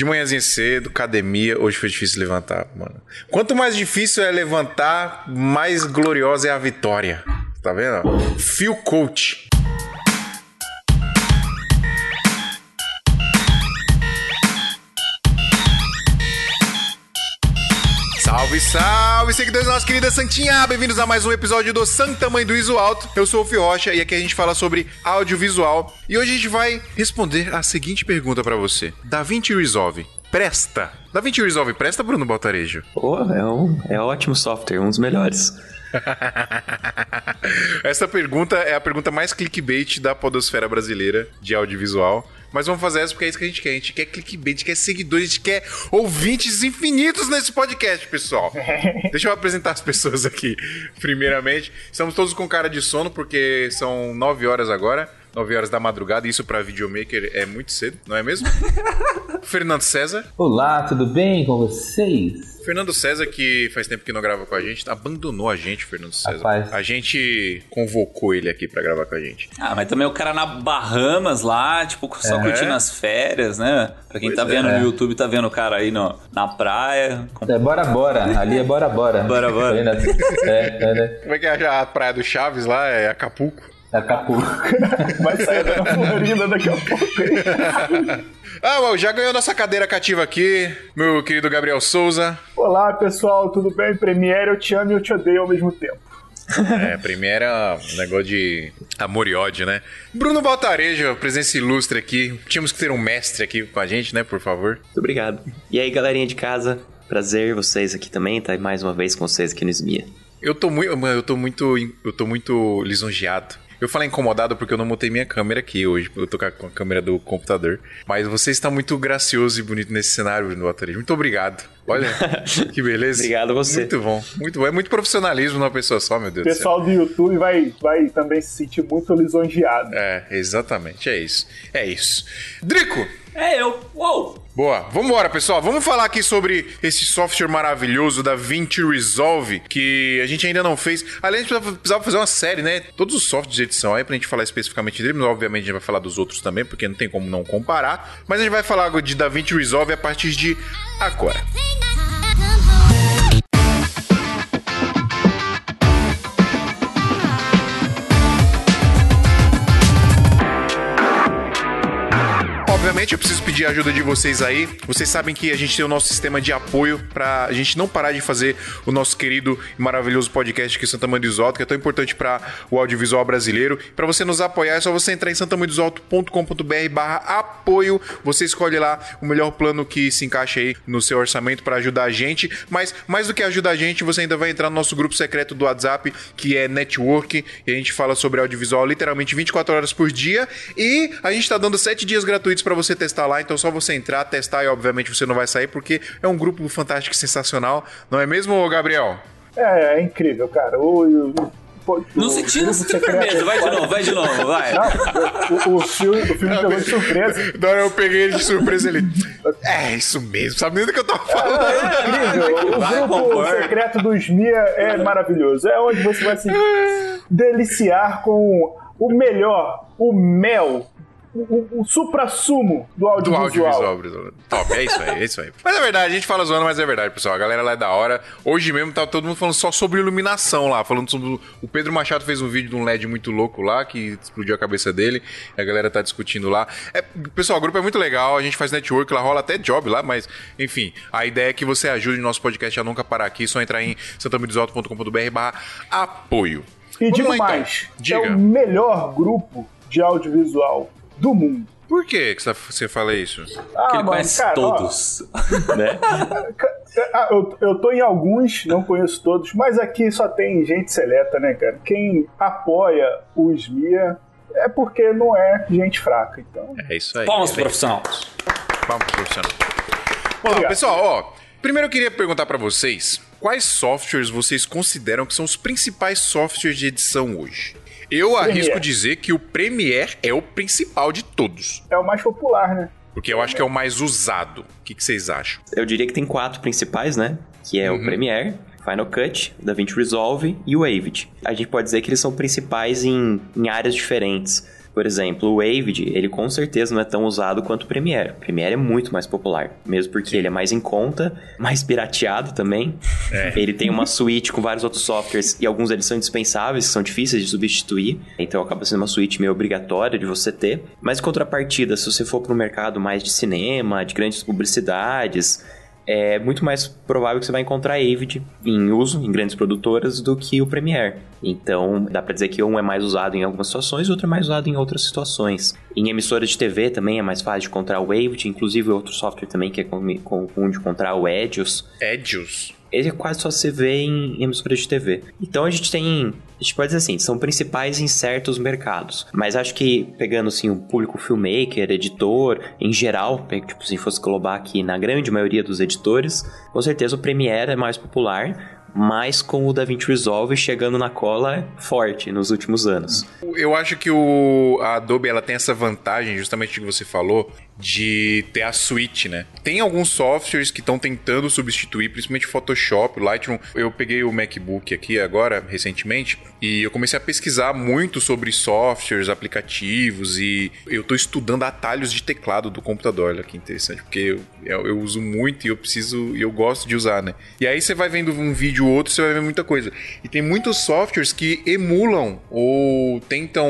De manhãzinha cedo, academia, hoje foi difícil levantar, mano. Quanto mais difícil é levantar, mais gloriosa é a vitória. Tá vendo? Phil Coach. Salve, salve, seguidores da nossa querida Santinha! Bem-vindos a mais um episódio do Santa Mãe do Iso Alto. Eu sou o Fio Rocha e aqui a gente fala sobre audiovisual. E hoje a gente vai responder a seguinte pergunta para você: DaVinci Resolve presta? DaVinci Resolve presta, Bruno Baltarejo? Pô, é um é ótimo software, um dos melhores. Essa pergunta é a pergunta mais clickbait da podosfera brasileira de audiovisual. Mas vamos fazer essa porque é isso que a gente quer. A gente quer clickbait, a gente quer seguidores, a gente quer ouvintes infinitos nesse podcast, pessoal. Deixa eu apresentar as pessoas aqui. Primeiramente, estamos todos com cara de sono porque são 9 horas agora. 9 horas da madrugada, isso para videomaker é muito cedo, não é mesmo? Fernando César. Olá, tudo bem com vocês? Fernando César, que faz tempo que não grava com a gente, abandonou a gente, Fernando César. Rapaz. A gente convocou ele aqui para gravar com a gente. Ah, mas também o cara na Bahamas lá, tipo, só é. curtindo as férias, né? Pra quem tá pois tá vendo é. no YouTube, tá vendo o cara aí no, na praia. Com... É bora bora, ali é bora bora. bora bora. é, é, né? Como é que é a praia do Chaves lá? É Acapulco? Acapulco. Vai sair da Florida daqui a pouco. ah, well, já ganhou nossa cadeira cativa aqui, meu querido Gabriel Souza. Olá, pessoal, tudo bem? Premiere, eu te amo e eu te odeio ao mesmo tempo. É, Premiere é um negócio de amor e ódio, né? Bruno Baltarejo, presença ilustre aqui. Tínhamos que ter um mestre aqui com a gente, né, por favor? Muito obrigado. E aí, galerinha de casa, prazer vocês aqui também, tá mais uma vez com vocês aqui no SMIA. Eu tô muito, eu tô muito, eu tô muito lisonjeado eu falei incomodado porque eu não montei minha câmera aqui hoje. Eu tô com a câmera do computador. Mas você está muito gracioso e bonito nesse cenário, Bateria. Muito obrigado. Olha, que beleza. Obrigado a você. Muito bom, muito bom. É muito profissionalismo numa pessoa só, meu Deus O pessoal do, YouTube vai, vai também se sentir muito lisonjeado. É, exatamente. É isso. É isso. Drico! É eu. Uou! Boa, vamos embora, pessoal. Vamos falar aqui sobre esse software maravilhoso da Vinci Resolve, que a gente ainda não fez. Além de precisava fazer uma série, né? Todos os softwares de edição aí pra gente falar especificamente dele, mas obviamente a gente vai falar dos outros também, porque não tem como não comparar. Mas a gente vai falar de DaVinci Resolve a partir de agora. Eu preciso pedir a ajuda de vocês aí. Vocês sabem que a gente tem o nosso sistema de apoio para a gente não parar de fazer o nosso querido e maravilhoso podcast aqui Santa Mãe do Isoto, que é tão importante para o audiovisual brasileiro. Para você nos apoiar é só você entrar em santamanhodosalto.com.br/apoio. Você escolhe lá o melhor plano que se encaixa aí no seu orçamento para ajudar a gente. Mas mais do que ajudar a gente, você ainda vai entrar no nosso grupo secreto do WhatsApp, que é Network, e a gente fala sobre audiovisual literalmente 24 horas por dia. E a gente está dando 7 dias gratuitos para você testar lá, então só você entrar, testar e obviamente você não vai sair porque é um grupo fantástico e sensacional, não é mesmo, Gabriel? É, é incrível, cara. O, o, o, não se tira essa firmeza, vai de novo, vai de novo, vai. Não, o, o, filme, o filme pegou de surpresa. Não, eu peguei ele de surpresa ele. É, isso mesmo, sabe nem do que eu tava falando. É, é incrível. O vai, grupo concordo. secreto do Mia é maravilhoso. É onde você vai se deliciar com o melhor, o mel o, o supra-sumo do audiovisual. Do audiovisual. Top, é isso aí, é isso aí. Mas é verdade, a gente fala zoando, mas é verdade, pessoal. A galera lá é da hora. Hoje mesmo tá todo mundo falando só sobre iluminação lá, falando sobre. O Pedro Machado fez um vídeo de um LED muito louco lá, que explodiu a cabeça dele. a galera tá discutindo lá. É, pessoal, o grupo é muito legal, a gente faz network lá, rola até job lá, mas enfim, a ideia é que você ajude o nosso podcast a nunca parar aqui, só entrar em santamidosauto.com.br barra apoio. E Vamos digo lá, então. mais, Diga. é o melhor grupo de audiovisual do mundo. Por que, você fala isso? Ah, Porque ele mano, conhece cara, todos. Ó, né? Ah, eu, eu tô em alguns, não conheço todos, mas aqui só tem gente seleta, né, cara? Quem apoia o SMIA é porque não é gente fraca, então. É isso aí. Palmas é profissional. Palmas profissional. Bom, pessoal, ó. Primeiro eu queria perguntar para vocês quais softwares vocês consideram que são os principais softwares de edição hoje? Eu Premiere. arrisco dizer que o Premiere é o principal de todos. É o mais popular, né? Porque eu acho que é o mais usado. O que, que vocês acham? Eu diria que tem quatro principais, né? Que é uhum. o Premiere, Final Cut, DaVinci Resolve e o Avid. A gente pode dizer que eles são principais em, em áreas diferentes. Por exemplo, o Avid, ele com certeza não é tão usado quanto o Premiere. O Premiere é muito mais popular, mesmo porque ele é mais em conta, mais pirateado também. É. Ele tem uma suíte com vários outros softwares e alguns deles são indispensáveis, que são difíceis de substituir. Então acaba sendo uma suíte meio obrigatória de você ter. Mas em contrapartida, se você for para um mercado mais de cinema, de grandes publicidades, é muito mais provável que você vai encontrar Avid em uso em grandes produtoras do que o Premiere. Então, dá para dizer que um é mais usado em algumas situações e outro é mais usado em outras situações. Em emissoras de TV também é mais fácil de encontrar o Avid, inclusive outro software também que é comum de encontrar o Edios. Edios? Ele quase só se vê em emissoras de TV. Então a gente tem, a gente pode dizer assim, são principais em certos mercados. Mas acho que pegando assim o público filmmaker, editor, em geral, tipo se fosse global aqui na grande maioria dos editores, com certeza o Premiere é mais popular, mas com o DaVinci Resolve chegando na cola forte nos últimos anos. Eu acho que o, a Adobe ela tem essa vantagem, justamente que você falou, de ter a suite, né? Tem alguns softwares que estão tentando substituir, principalmente Photoshop, Lightroom. Eu peguei o MacBook aqui agora, recentemente, e eu comecei a pesquisar muito sobre softwares, aplicativos e eu estou estudando atalhos de teclado do computador. Olha que interessante, porque eu, eu, eu uso muito e eu preciso e eu gosto de usar, né? E aí você vai vendo um vídeo ou outro, você vai ver muita coisa. E tem muitos softwares que emulam ou tentam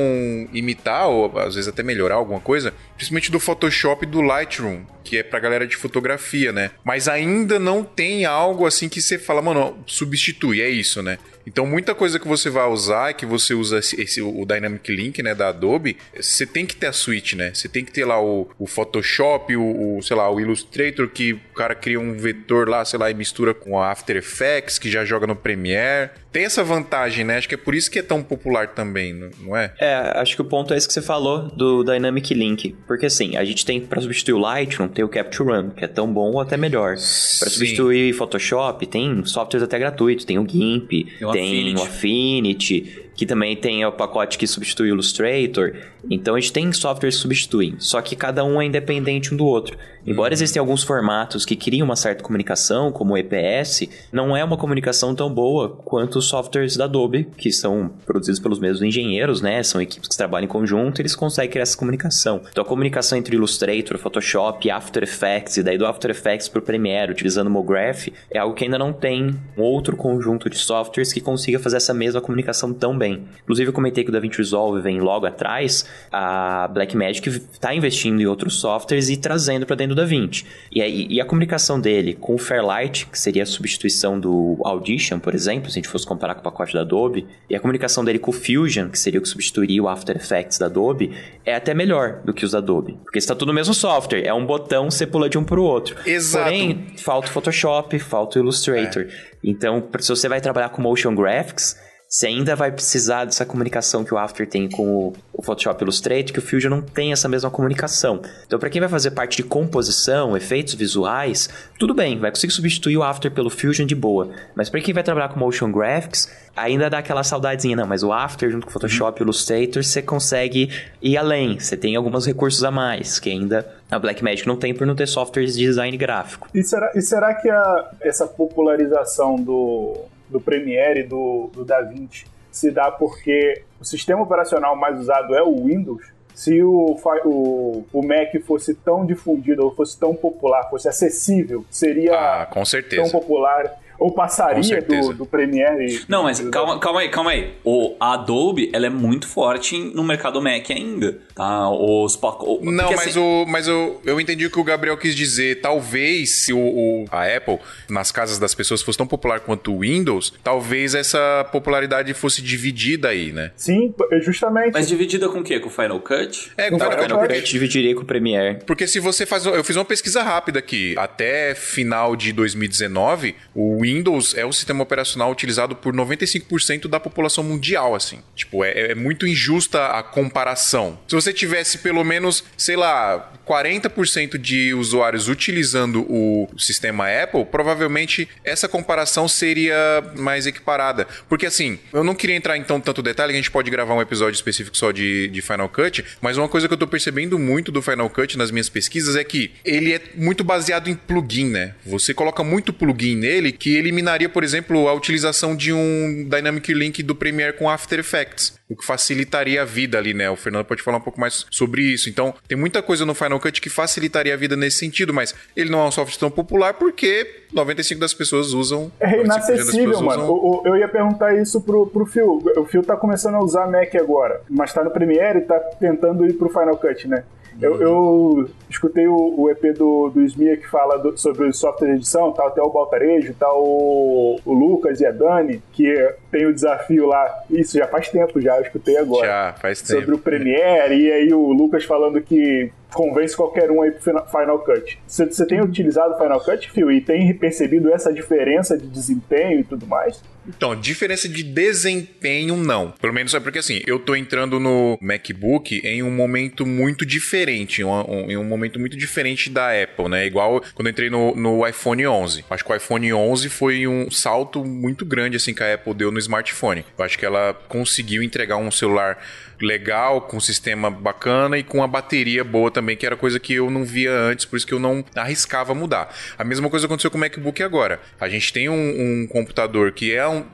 imitar, ou às vezes até melhorar alguma coisa, principalmente do Photoshop e do Lightroom, que é pra galera de fotografia, né? Mas ainda não tem algo assim que você fala, mano, substitui, é isso, né? Então, muita coisa que você vai usar, que você usa esse, o Dynamic Link, né, da Adobe, você tem que ter a suite, né? Você tem que ter lá o, o Photoshop, o, o, sei lá, o Illustrator, que o cara cria um vetor lá, sei lá, e mistura com o After Effects, que já joga no Premiere. Tem essa vantagem, né? Acho que é por isso que é tão popular também, não é? É, acho que o ponto é esse que você falou do Dynamic Link. Porque assim, a gente tem para substituir o Lightroom, tem o Capture One, que é tão bom ou até melhor. Para substituir Photoshop, tem softwares até gratuitos, tem o GIMP, tem tem o Affinity, que também tem o pacote que substitui o Illustrator. Então a gente tem softwares que substituem, só que cada um é independente um do outro. Embora uhum. existem alguns formatos que criam uma certa comunicação, como o EPS, não é uma comunicação tão boa quanto os softwares da Adobe, que são produzidos pelos mesmos engenheiros, né? São equipes que trabalham em conjunto e eles conseguem criar essa comunicação. Então a comunicação entre Illustrator, Photoshop, After Effects e daí do After Effects para o Premiere, utilizando o MoGraph, é algo que ainda não tem um outro conjunto de softwares que consiga fazer essa mesma comunicação tão bem. Inclusive eu comentei que o DaVinci Resolve vem logo atrás, a Blackmagic está investindo em outros softwares e trazendo para dentro do DaVinci. E, aí, e a comunicação dele com o Fairlight, que seria a substituição do Audition, por exemplo, se a gente fosse comparar com o pacote da Adobe, e a comunicação dele com o Fusion, que seria o que substituiria o After Effects da Adobe, é até melhor do que os da Adobe. Porque está tudo no mesmo software, é um botão, você pula de um para o outro. Exato. Porém, falta o Photoshop, falta o Illustrator. É. Então, se você vai trabalhar com Motion Graphics, você ainda vai precisar dessa comunicação que o After tem com o Photoshop Illustrator, que o Fusion não tem essa mesma comunicação. Então, para quem vai fazer parte de composição, efeitos visuais, tudo bem, vai conseguir substituir o After pelo Fusion de boa. Mas para quem vai trabalhar com Motion Graphics, ainda dá aquela saudadezinha, não, mas o After junto com o Photoshop o Illustrator, você consegue ir além, você tem alguns recursos a mais, que ainda a Blackmagic não tem por não ter softwares de design gráfico. E será, e será que a, essa popularização do do Premiere e do, do DaVinci se dá porque o sistema operacional mais usado é o Windows. Se o, o, o Mac fosse tão difundido ou fosse tão popular, fosse acessível, seria ah, tão popular ou passaria do, do Premiere. Não, mas calma, calma aí, calma aí. O Adobe, ela é muito forte no mercado Mac ainda, tá? Os o, Não, mas, assim... o, mas eu, eu entendi o que o Gabriel quis dizer. Talvez se o, o, a Apple, nas casas das pessoas, fosse tão popular quanto o Windows, talvez essa popularidade fosse dividida aí, né? Sim, justamente. Mas dividida com o quê? Com o Final Cut? É, com o Final, Final Cut. Cut dividiria com o Premiere. Porque se você faz... Eu fiz uma pesquisa rápida aqui. Até final de 2019, o Windows Windows é o sistema operacional utilizado por 95% da população mundial, assim. Tipo, é, é, muito injusta a comparação. Se você tivesse pelo menos, sei lá, 40% de usuários utilizando o sistema Apple, provavelmente essa comparação seria mais equiparada. Porque assim, eu não queria entrar em tão tanto detalhe, a gente pode gravar um episódio específico só de, de Final Cut, mas uma coisa que eu tô percebendo muito do Final Cut nas minhas pesquisas é que ele é muito baseado em plugin, né? Você coloca muito plugin nele que eliminaria, por exemplo, a utilização de um Dynamic Link do Premiere com After Effects, o que facilitaria a vida ali, né? O Fernando pode falar um pouco mais sobre isso. Então, tem muita coisa no Final Cut que facilitaria a vida nesse sentido, mas ele não é um software tão popular porque 95 das pessoas usam. É inacessível, mano. Usam... O, o, eu ia perguntar isso pro, pro Phil. O Phil tá começando a usar Mac agora, mas tá no Premiere e tá tentando ir pro Final Cut, né? Eu, eu escutei o, o, EP do, do Smia que fala do, sobre o software de edição, tá até o Baltarejo, tá o, o Lucas e a Dani, que tem o desafio lá. Isso já faz tempo já, eu escutei agora. Já, faz tempo. Sobre o Premiere, e aí o Lucas falando que convence qualquer um aí pro Final Cut. Você tem utilizado o Final Cut, Phil, e tem percebido essa diferença de desempenho e tudo mais? Então, diferença de desempenho, não. Pelo menos é porque assim, eu tô entrando no MacBook em um momento muito diferente, um, um, em um momento muito diferente da Apple, né? Igual quando eu entrei no, no iPhone 11. Acho que o iPhone 11 foi um salto muito grande assim que a Apple deu no smartphone. Eu acho que ela conseguiu entregar um celular legal, com um sistema bacana e com a bateria boa também, que era coisa que eu não via antes, por isso que eu não arriscava mudar. A mesma coisa aconteceu com o MacBook agora. A gente tem um, um computador que é, um,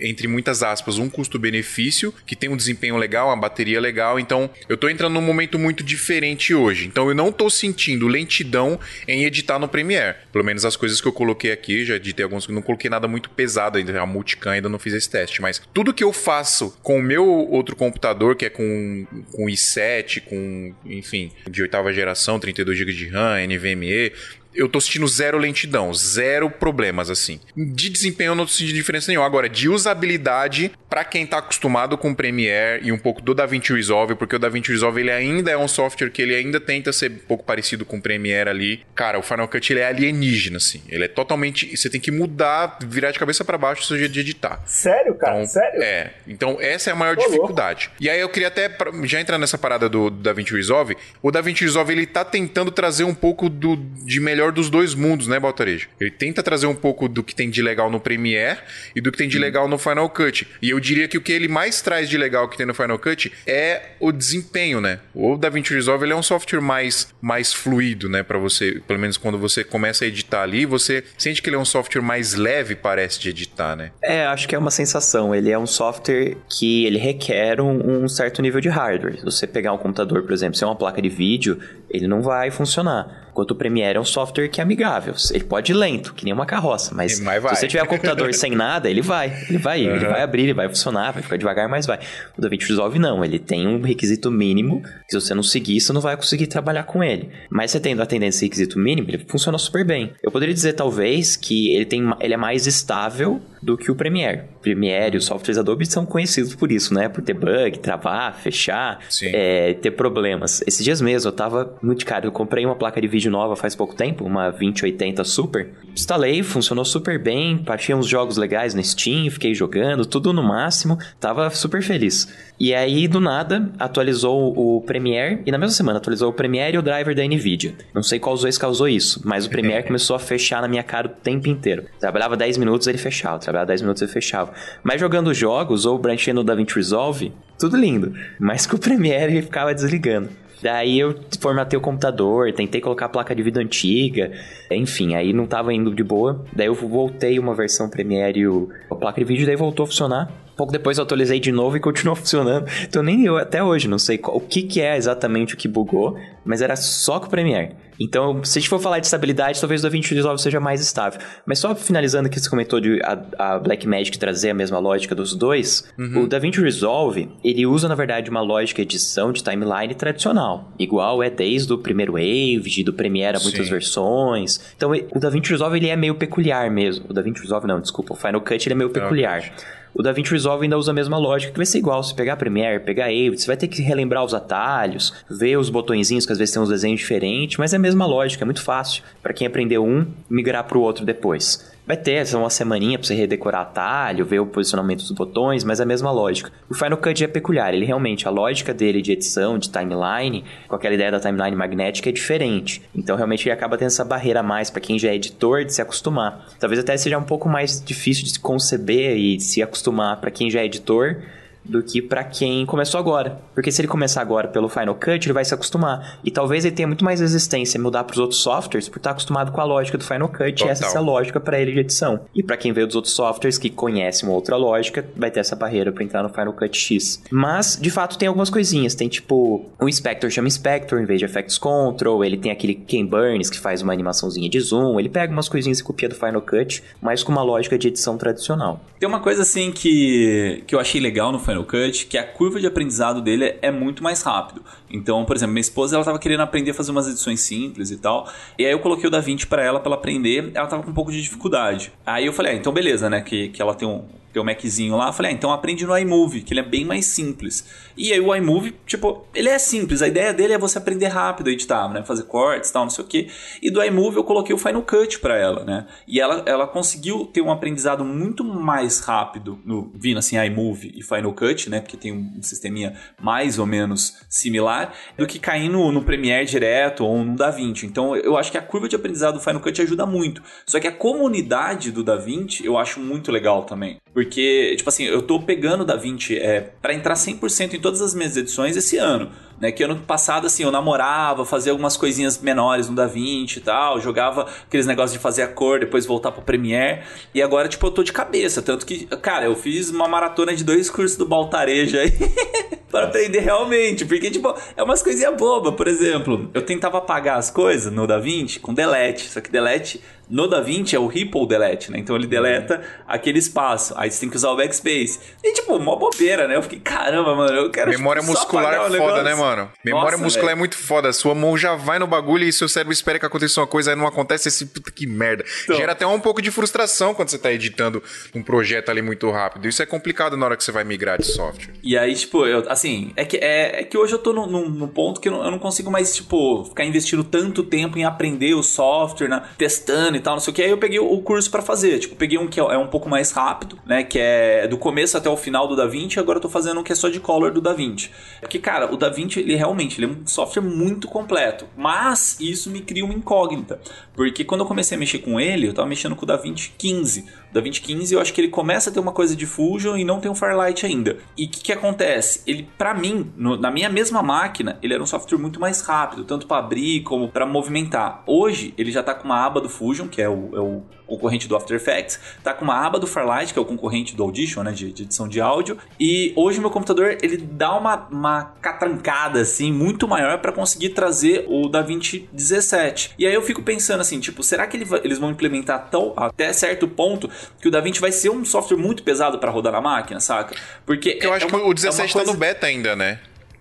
entre muitas aspas, um custo-benefício, que tem um desempenho legal, uma bateria legal, então eu tô entrando num momento muito diferente hoje. Então eu não tô sentindo lentidão em editar no Premiere. Pelo menos as coisas que eu coloquei aqui, já editei alguns não coloquei nada muito pesado ainda, a multicam ainda não fiz esse teste, mas tudo que eu faço com o meu outro computador, que é é com, com i7, com, enfim, de oitava geração, 32 GB de RAM, NVMe, eu tô sentindo zero lentidão, zero problemas, assim. De desempenho eu não tô sentindo diferença nenhuma. Agora, de usabilidade, para quem tá acostumado com o Premiere e um pouco do DaVinci Resolve, porque o DaVinci Resolve ele ainda é um software que ele ainda tenta ser um pouco parecido com o Premiere ali. Cara, o Final Cut ele é alienígena, assim. Ele é totalmente... Você tem que mudar, virar de cabeça para baixo o seu jeito de editar. Sério, cara? Então, Sério? É. Então, essa é a maior Tô dificuldade. Louco. E aí eu queria até, já entrar nessa parada do, do DaVinci Resolve, o DaVinci Resolve ele tá tentando trazer um pouco do, de melhor melhor dos dois mundos, né, Baltarejo? Ele tenta trazer um pouco do que tem de legal no Premiere e do que tem de legal no Final Cut. E eu diria que o que ele mais traz de legal que tem no Final Cut é o desempenho, né? O DaVinci Resolve ele é um software mais, mais fluido, né, para você, pelo menos quando você começa a editar ali, você sente que ele é um software mais leve, parece, de editar, né? É, acho que é uma sensação. Ele é um software que ele requer um, um certo nível de hardware. Se você pegar um computador, por exemplo, se é uma placa de vídeo, ele não vai funcionar. Enquanto o Premiere é um software que é amigável. Ele pode ir lento, que nem uma carroça, mas, mas se você tiver um computador sem nada, ele vai. Ele vai, uhum. ele vai abrir, ele vai funcionar, vai ficar devagar, mas vai. O DaVinci Resolve não, ele tem um requisito mínimo, que se você não seguir, você não vai conseguir trabalhar com ele. Mas você tendo atendendo esse requisito mínimo, ele funciona super bem. Eu poderia dizer, talvez, que ele, tem, ele é mais estável do que o Premiere. Premiere e os softwares Adobe são conhecidos por isso, né? Por ter bug, travar, fechar, é, ter problemas. Esses dias mesmo eu tava muito caro, eu comprei uma placa de vídeo nova faz pouco tempo, uma 2080 Super. Instalei, funcionou super bem, baixei uns jogos legais no Steam, fiquei jogando, tudo no máximo, tava super feliz. E aí, do nada, atualizou o Premiere, e na mesma semana atualizou o Premiere e o driver da NVIDIA. Não sei qual dos dois causou isso, mas o Premiere começou a fechar na minha cara o tempo inteiro. Trabalhava 10 minutos, ele fechava, trabalhava 10 minutos, ele fechava. Mas jogando jogos, ou branchando o DaVinci Resolve, tudo lindo. Mas com o Premiere ficava desligando. Daí eu formatei o computador, tentei colocar a placa de vídeo antiga, enfim, aí não tava indo de boa. Daí eu voltei uma versão Premiere e a placa de vídeo, daí voltou a funcionar. Pouco depois eu atualizei de novo e continuou funcionando. Então nem eu até hoje não sei qual, o que, que é exatamente o que bugou, mas era só com o Premiere. Então, se a gente for falar de estabilidade, talvez o DaVinci Resolve seja mais estável. Mas só finalizando que você comentou de a, a Blackmagic trazer a mesma lógica dos dois, uhum. o DaVinci Resolve, ele usa, na verdade, uma lógica de edição de timeline tradicional. Igual é desde o primeiro Wave, do Premiere a muitas Sim. versões. Então, o DaVinci Resolve, ele é meio peculiar mesmo. O DaVinci Resolve, não, desculpa. O Final Cut, ele é meio peculiar. O DaVinci Resolve ainda usa a mesma lógica, que vai ser igual. Se pegar Premiere, pegar Avid, você vai ter que relembrar os atalhos, ver os botõezinhos, que às vezes tem uns desenhos diferentes, mas é a mesma lógica, é muito fácil para quem aprendeu um migrar para o outro depois. Vai ter uma semaninha para você redecorar atalho, ver o posicionamento dos botões, mas é a mesma lógica. O Final Cut é peculiar, ele realmente, a lógica dele de edição, de timeline, com aquela ideia da timeline magnética é diferente. Então realmente ele acaba tendo essa barreira a mais para quem já é editor de se acostumar. Talvez até seja um pouco mais difícil de se conceber e de se acostumar para quem já é editor do que para quem começou agora. Porque se ele começar agora pelo Final Cut, ele vai se acostumar. E talvez ele tenha muito mais resistência em mudar para os outros softwares por estar acostumado com a lógica do Final Cut Total. e essa é a lógica para ele de edição. E para quem veio dos outros softwares que conhece uma outra lógica, vai ter essa barreira para entrar no Final Cut X. Mas, de fato, tem algumas coisinhas. Tem tipo, o Inspector chama Inspector em vez de Effects Control, ele tem aquele Ken Burns que faz uma animaçãozinha de zoom, ele pega umas coisinhas e copia do Final Cut, mas com uma lógica de edição tradicional. Tem uma coisa assim que, que eu achei legal no Final Cut, que a curva de aprendizado dele é muito mais rápido. Então, por exemplo, minha esposa ela tava querendo aprender a fazer umas edições simples e tal. E aí eu coloquei o DaVinci para ela para ela aprender, ela tava com um pouco de dificuldade. Aí eu falei: "Ah, então beleza, né, que que ela tem um um Maczinho lá, falei, ah, então aprende no iMovie, que ele é bem mais simples. E aí o iMovie, tipo, ele é simples, a ideia dele é você aprender rápido a editar, né, fazer cortes, tal, não sei o quê. E do iMovie eu coloquei o Final Cut para ela, né? E ela, ela conseguiu ter um aprendizado muito mais rápido no vindo assim iMovie e Final Cut, né, porque tem um sisteminha mais ou menos similar do que cair no Premiere direto ou no DaVinci. Então eu acho que a curva de aprendizado do Final Cut ajuda muito. Só que a comunidade do DaVinci eu acho muito legal também. Porque, tipo assim, eu tô pegando o DaVinci é, para entrar 100% em todas as minhas edições esse ano. Né, que ano passado, assim, eu namorava, fazia algumas coisinhas menores no DaVinci e tal, jogava aqueles negócios de fazer a cor, depois voltar pro Premiere. E agora, tipo, eu tô de cabeça. Tanto que, cara, eu fiz uma maratona de dois cursos do Baltareja aí para aprender realmente. Porque, tipo, é umas coisinhas bobas. Por exemplo, eu tentava apagar as coisas no DaVinci com delete. Só que delete no DaVinci é o Ripple Delete, né? Então ele deleta aquele espaço. Aí você tem que usar o backspace. E tipo, mó bobeira, né? Eu fiquei, caramba, mano, eu quero Memória tipo, muscular é foda, negócio. né, mano? Memória Nossa, muscular velho. é muito foda. Sua mão já vai no bagulho e seu cérebro espera que aconteça uma coisa, aí não acontece esse puta que merda. Então. Gera até um pouco de frustração quando você tá editando um projeto ali muito rápido. Isso é complicado na hora que você vai migrar de software. E aí, tipo, eu, assim, é que, é, é que hoje eu tô num, num- num ponto que eu não, eu não consigo mais, tipo, ficar investindo tanto tempo em aprender o software, né, testando e tal, não sei o que. Aí eu peguei o, curso pra fazer. Tipo, peguei um que é, é um pouco mais rápido, né, que é do começo até o final do DaVinci, agora eu tô fazendo um que é só de color do DaVinci. Porque, cara, o DaVinci, ele realmente, ele é um software muito completo. Mas isso me cria uma incógnita. Porque quando eu comecei a mexer com ele, eu tava mexendo com o DaVinci 15. O DaVinci 15, eu acho que ele começa a ter uma coisa de Fusion e não tem um Firelight ainda. E o que, que acontece? Ele, pra mim, no- na minha mesma máquina, ele era um software muito mais rápido, tanto pra abrir como pra movimentar. Hoje, ele já tá com uma aba do Fusion, que é o, é o concorrente do After Effects, tá com uma aba do Firelight, que é o concorrente do Audition, né, de, de edição de áudio. E hoje meu computador, ele dá uma, uma catrancada, assim, muito maior pra conseguir trazer o DaVinci 17. E aí eu fico pensando assim, tipo, será que ele vai- eles vão implementar tão, até certo ponto que o DaVinci vai ser um software muito pesado pra rodar na máquina, saca? Porque Eu é- acho é que uma- o é 17 uma tá coisa- no beta ainda, né?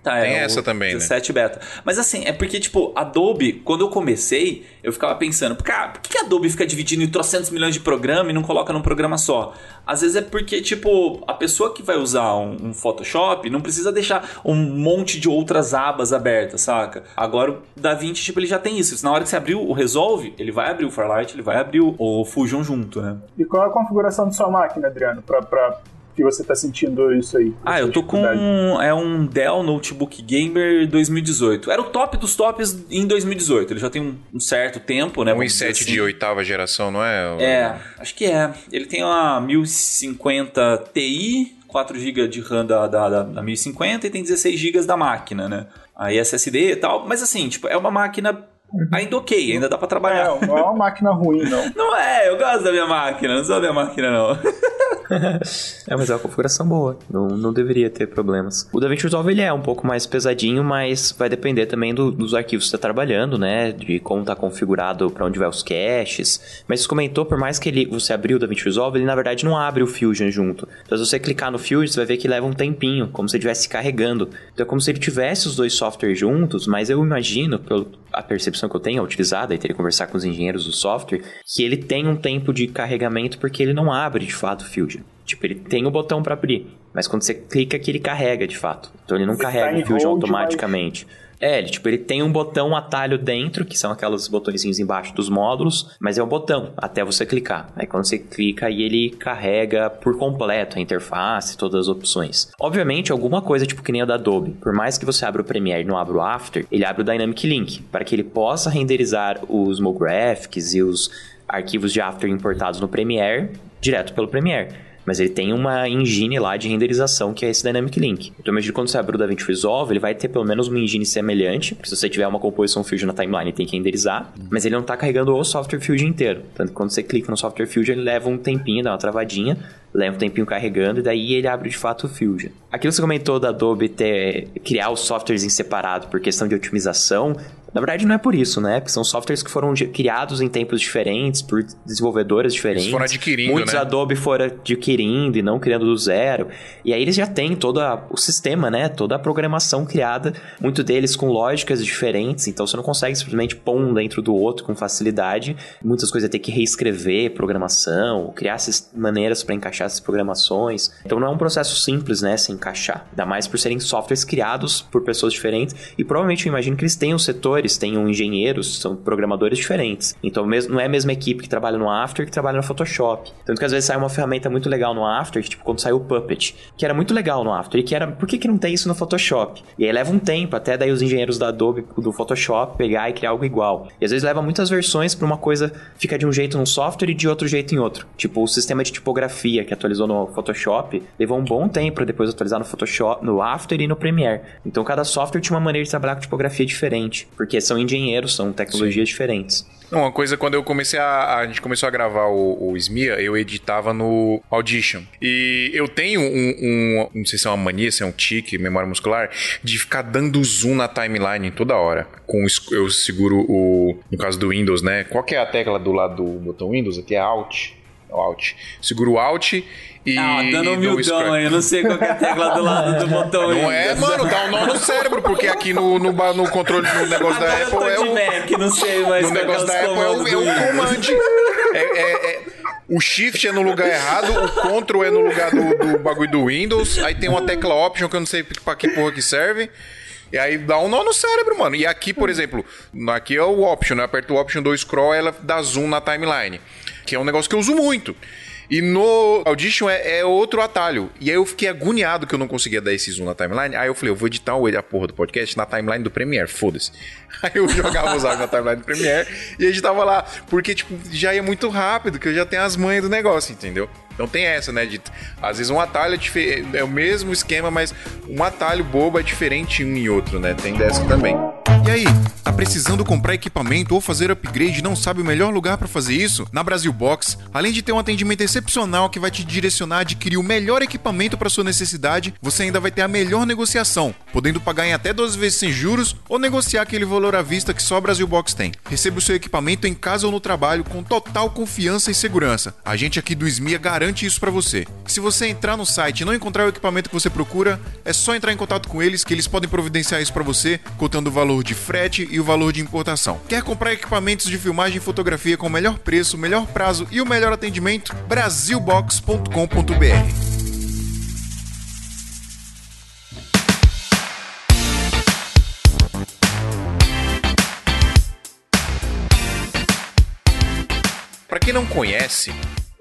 Tá, Tem é, essa o também, né? 17 beta. Mas assim, é porque, tipo, Adobe, quando eu comecei, eu ficava pensando, cara, por que a Adobe fica dividindo em trocentos milhões de programa e não coloca num programa só? Às vezes é porque, tipo, a pessoa que vai usar um, um Photoshop não precisa deixar um monte de outras abas abertas, saca? Agora o DaVinci, tipo, ele já tem isso. Na hora que você abrir o Resolve, ele vai abrir o Firelight, ele vai abrir o, o Fusion junto, né? E qual é a configuração de sua máquina, Adriano, pra, pra que você tá sentindo isso aí? Ah, eu tô com Dificuldade? é um Dell Notebook Gamer 2018. Era o top dos tops em 2018. Ele já tem um, um certo tempo, né? Um vamos dizer i7 assim. de oitava geração, não é? É, acho que é. Ele tem uma 1050 Ti, 4 GB de RAM da, da, da, da 1050 e tem 16 GB da máquina, né? Aí SSD e tal. Mas assim, tipo, é uma máquina ainda ok, ainda dá pra trabalhar. É, não é uma máquina ruim, não. Não é, eu gosto da minha máquina, não sou da minha máquina, não. É, mas é uma configuração boa. Não, não deveria ter problemas. O DaVinci Resolve ele é um pouco mais pesadinho, mas vai depender também do- dos arquivos que você está trabalhando, né? De como está configurado para onde vai os caches. Mas você comentou, por mais que ele, você abriu o DaVinci Resolve, ele na verdade não abre o Fusion junto. Então se você clicar no Fusion, você vai ver que leva um tempinho, como se ele estivesse carregando. Então é como se ele tivesse os dois softwares juntos, mas eu imagino, pela a que eu tenho, a utilizada, e teria que conversar com os engenheiros do software, que ele tem um tempo de carregamento porque ele não abre de fato o Fusion. Tipo, ele tem o botão para abrir, mas quando você clica que ele carrega de fato. Então ele não Ele carrega tá o Fusion hold, automaticamente. É, ele, tipo, ele tem um botão atalho dentro, que são aqueles botõezinhos embaixo dos módulos, mas é um botão até você clicar. Aí quando você clica, aí ele carrega por completo a interface, todas as opções. Obviamente, alguma coisa tipo que nem a da Adobe, por mais que você abra o Premiere e não abra o After, ele abre o Dynamic Link, para que ele possa renderizar os MoGraphics e os arquivos de After importados no Premiere direto pelo Premiere. Mas ele tem uma engine lá de renderização que é esse Dynamic Link. Então, imagina quando você abre o DaVinci Resolve, ele vai ter pelo menos uma engine semelhante, porque se você tiver uma composição Fusion na timeline, tem que renderizar, mas ele não está carregando o software Fusion inteiro. Tanto que quando você clica no software Fusion, ele leva um tempinho, dá uma travadinha, leva um tempinho carregando e daí ele abre de fato o Fusion. Aquilo que você comentou da Adobe ter criar os softwares em separado por questão de otimização, na verdade, não é por isso, né? Porque são softwares que foram criados em tempos diferentes, por desenvolvedores diferentes. Eles foram adquirindo, Muitos né? Adobe foram adquirindo e não criando do zero. E aí eles já têm todo a, o sistema, né? Toda a programação criada, muito deles com lógicas diferentes. Então você não consegue simplesmente pôr um dentro do outro com facilidade. Muitas coisas tem que reescrever programação, criar maneiras para encaixar essas programações. Então não é um processo simples, né? Se encaixar. Ainda mais por serem softwares criados por pessoas diferentes. E provavelmente eu imagino que eles tenham setores, tenham engenheiros, são programadores diferentes. Então mesmo, não é a mesma equipe que trabalha no After que trabalha no Photoshop. Tanto que às vezes sai uma ferramenta muito legal no After, tipo quando saiu o Puppet, que era muito legal no After, e que era, por que, que não tem isso no Photoshop? E aí leva um tempo até daí os engenheiros da Adobe do Photoshop pegar e criar algo igual. E às vezes leva muitas versões para uma coisa fica de um jeito num software e de outro jeito em outro. Tipo o sistema de tipografia que atualizou no Photoshop levou um bom tempo para depois atualizar no Photoshop, no After e no Premiere. Então cada software tinha uma maneira de trabalhar com tipografia diferente, porque são engenheiros, são tecnologias Sim. diferentes. Não, uma coisa, quando eu comecei a. A gente começou a gravar o, o SMIA, eu editava no Audition. E eu tenho um, um, Não sei se é uma mania, se é um tique, memória muscular, de ficar dando zoom na timeline toda hora. Com eu seguro o. No caso do Windows, né? Qual que é a tecla do lado do botão Windows? Aqui é Alt. Alt. Seguro o Alt e. Ah, dando humildão aí, eu não sei qual é a tecla do lado do botão Não é, mano, dá um nó no cérebro, porque aqui no, no, no controle do negócio da Apple é o. Mac, não sei, mas no negócio da Apple é o, é o command. É, é, é, o shift é no lugar errado, o control é no lugar do, do bagulho do Windows, aí tem uma tecla option que eu não sei pra que porra que serve. E aí dá um nó no cérebro, mano. E aqui, por exemplo, aqui é o option, né? Aperta o option do scroll, ela dá zoom na timeline. Que é um negócio que eu uso muito. E no Audition é, é, outro atalho. E aí eu fiquei agoniado que eu não conseguia dar esse zoom na timeline. Aí eu falei, eu vou editar a porra do podcast na timeline do Premiere, foda-se. Aí eu jogava os áudios na timeline do Premiere e editava lá. Porque, tipo, já ia muito rápido, que eu já tenho as manhas do negócio, entendeu? Então tem essa, né? De, às vezes um atalho é, é o mesmo esquema, mas um atalho bobo é diferente um e outro, né? Tem dessa também. E aí, tá precisando comprar equipamento ou fazer upgrade e não sabe o melhor lugar para fazer isso? Na Brasil Box, além de ter um atendimento excepcional que vai te direcionar a adquirir o melhor equipamento para sua necessidade, você ainda vai ter a melhor negociação, podendo pagar em até 12 vezes sem juros ou negociar aquele valor à vista que só Brasil Box tem. Receba o seu equipamento em casa ou no trabalho com total confiança e segurança. A gente aqui do SMIA garante isso para você. Se você entrar no site e não encontrar o equipamento que você procura, é só entrar em contato com eles que eles podem providenciar isso para você, contando o valor de frete e o valor de importação. Quer comprar equipamentos de filmagem e fotografia com o melhor preço, melhor prazo e o melhor atendimento? brasilbox.com.br Para quem não conhece,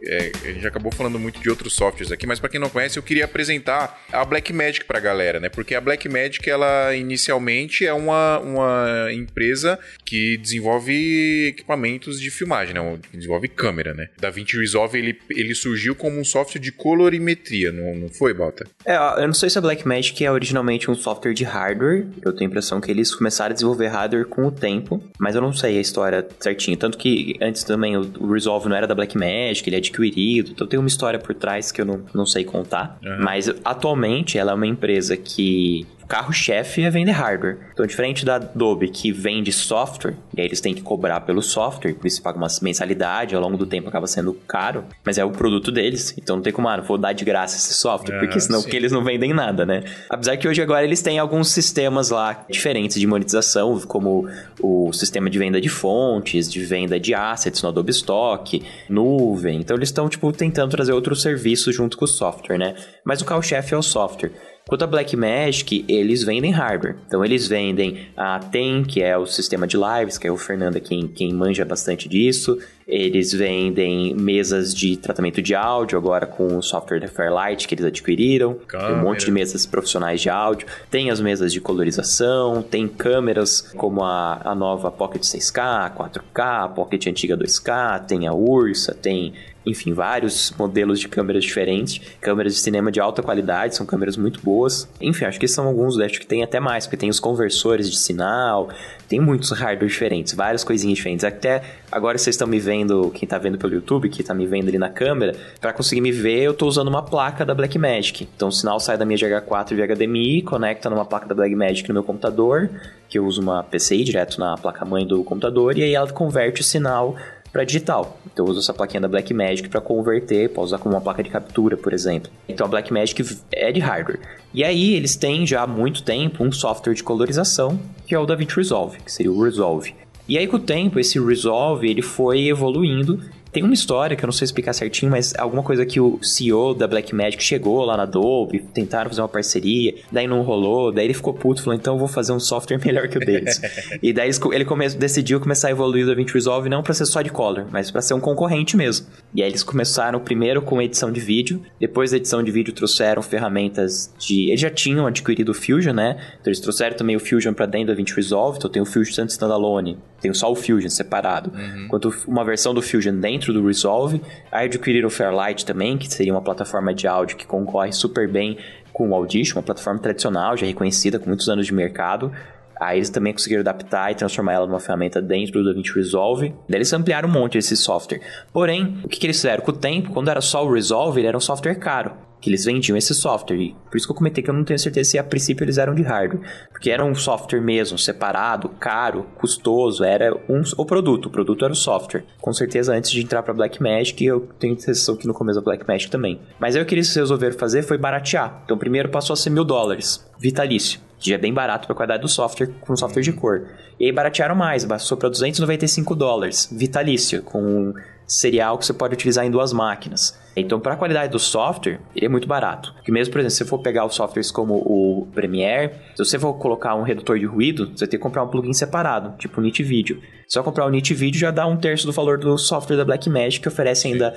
é, a gente acabou falando muito de outros softwares aqui, mas para quem não conhece, eu queria apresentar a Blackmagic pra galera, né? Porque a Blackmagic, ela inicialmente é uma, uma empresa que desenvolve equipamentos de filmagem, né? Desenvolve câmera, né? Da DaVinci Resolve, ele, ele surgiu como um software de colorimetria, não, não foi, Balta? É, eu não sei se a Blackmagic é originalmente um software de hardware. Eu tenho a impressão que eles começaram a desenvolver hardware com o tempo, mas eu não sei a história certinho. Tanto que antes também o Resolve não era da Blackmagic, ele é de adquirido. Então tem uma história por trás que eu não, não sei contar. Uhum. Mas atualmente ela é uma empresa que carro-chefe é vender hardware. Então, diferente da Adobe, que vende software, e aí eles têm que cobrar pelo software, por isso paga uma mensalidade, ao longo do tempo acaba sendo caro, mas é o produto deles. Então não tem como, ah, não vou dar de graça esse software, porque senão porque eles não vendem nada, né? Apesar que hoje agora eles têm alguns sistemas lá diferentes de monetização, como o sistema de venda de fontes, de venda de assets no Adobe Stock, nuvem. Então eles estão, tipo, tentando trazer outros serviços junto com o software, né? Mas o carro-chefe é o software. Quanto a Blackmagic, eles vendem hardware. Então eles vendem a TEM, que é o sistema de lives, que é o Fernando quem, quem manja bastante disso. Eles vendem mesas de tratamento de áudio, agora com o software da Fairlight que eles adquiriram. Câmera. Tem um monte de mesas profissionais de áudio. Tem as mesas de colorização, tem câmeras como a, a nova Pocket 6K, 4K, a Pocket antiga 2K, tem a Ursa, tem enfim, vários modelos de câmeras diferentes, câmeras de cinema de alta qualidade, são câmeras muito boas. Enfim, acho que são alguns, acho que tem até mais, porque tem os conversores de sinal, tem muitos hardware diferentes, várias coisinhas diferentes. Até agora vocês estão me vendo, quem tá vendo pelo YouTube, que tá me vendo ali na câmera, para conseguir me ver, eu tô usando uma placa da Blackmagic. Então o sinal sai da minha GH4 via HDMI, conecta numa placa da Blackmagic no meu computador, que eu uso uma PCI direto na placa-mãe do computador, e aí ela converte o sinal para digital. Então eu uso essa plaquinha da Blackmagic para converter, posso usar como uma placa de captura, por exemplo. Então a Blackmagic é de hardware. E aí eles têm já há muito tempo um software de colorização, que é o DaVinci Resolve, que seria o Resolve. E aí com o tempo esse Resolve ele foi evoluindo tem uma história que eu não sei explicar certinho, mas alguma coisa que o CEO da Blackmagic chegou lá na Adobe, tentaram fazer uma parceria, daí não rolou, daí ele ficou puto, falou, então eu vou fazer um software melhor que o deles. e daí ele come decidiu começar a evoluir o DaVinci Resolve não para ser só de color, mas para ser um concorrente mesmo. E aí eles começaram primeiro com edição de vídeo, depois da edição de vídeo trouxeram ferramentas de... Eles já tinham adquirido o Fusion, né? Então eles trouxeram também o Fusion para dentro do DaVinci Resolve, então tem o Fusion tanto standalone, tem só o Fusion separado, uhum. quanto uma versão do Fusion dentro do Resolve. Aí adquiriram o Fairlight também, que seria uma plataforma de áudio que concorre super bem com o Audition, uma plataforma tradicional, já reconhecida com muitos anos de mercado. Aí eles também conseguiram adaptar e transformar ela numa ferramenta dentro do DaVinci Resolve. Daí eles ampliaram um monte esse software. Porém, o que, que eles fizeram? Com o tempo, quando era só o Resolve, ele era um software caro que eles vendiam esse software. E por isso que eu comentei que eu não tenho certeza se a princípio eles eram de hardware. Porque era um software mesmo, separado, caro, custoso, era um, o produto. O produto era o software. Com certeza, antes de entrar para Blackmagic, eu tenho sensação que no começo da Blackmagic também. Mas aí o que eles resolveram fazer foi baratear. Então, primeiro passou a ser mil dólares, vitalício. Que já é bem barato para a qualidade do software, com software de cor. E aí baratearam mais, passou para 295 dólares, vitalício, com serial que você pode utilizar em duas máquinas. Então, para a qualidade do software, ele é muito barato. Porque mesmo, por exemplo, se você for pegar os softwares como o Premiere, se você for colocar um redutor de ruído, você tem que comprar um plugin separado, tipo o NitVideo. Só comprar o NitVideo já dá um terço do valor do software da Blackmagic, que oferece ainda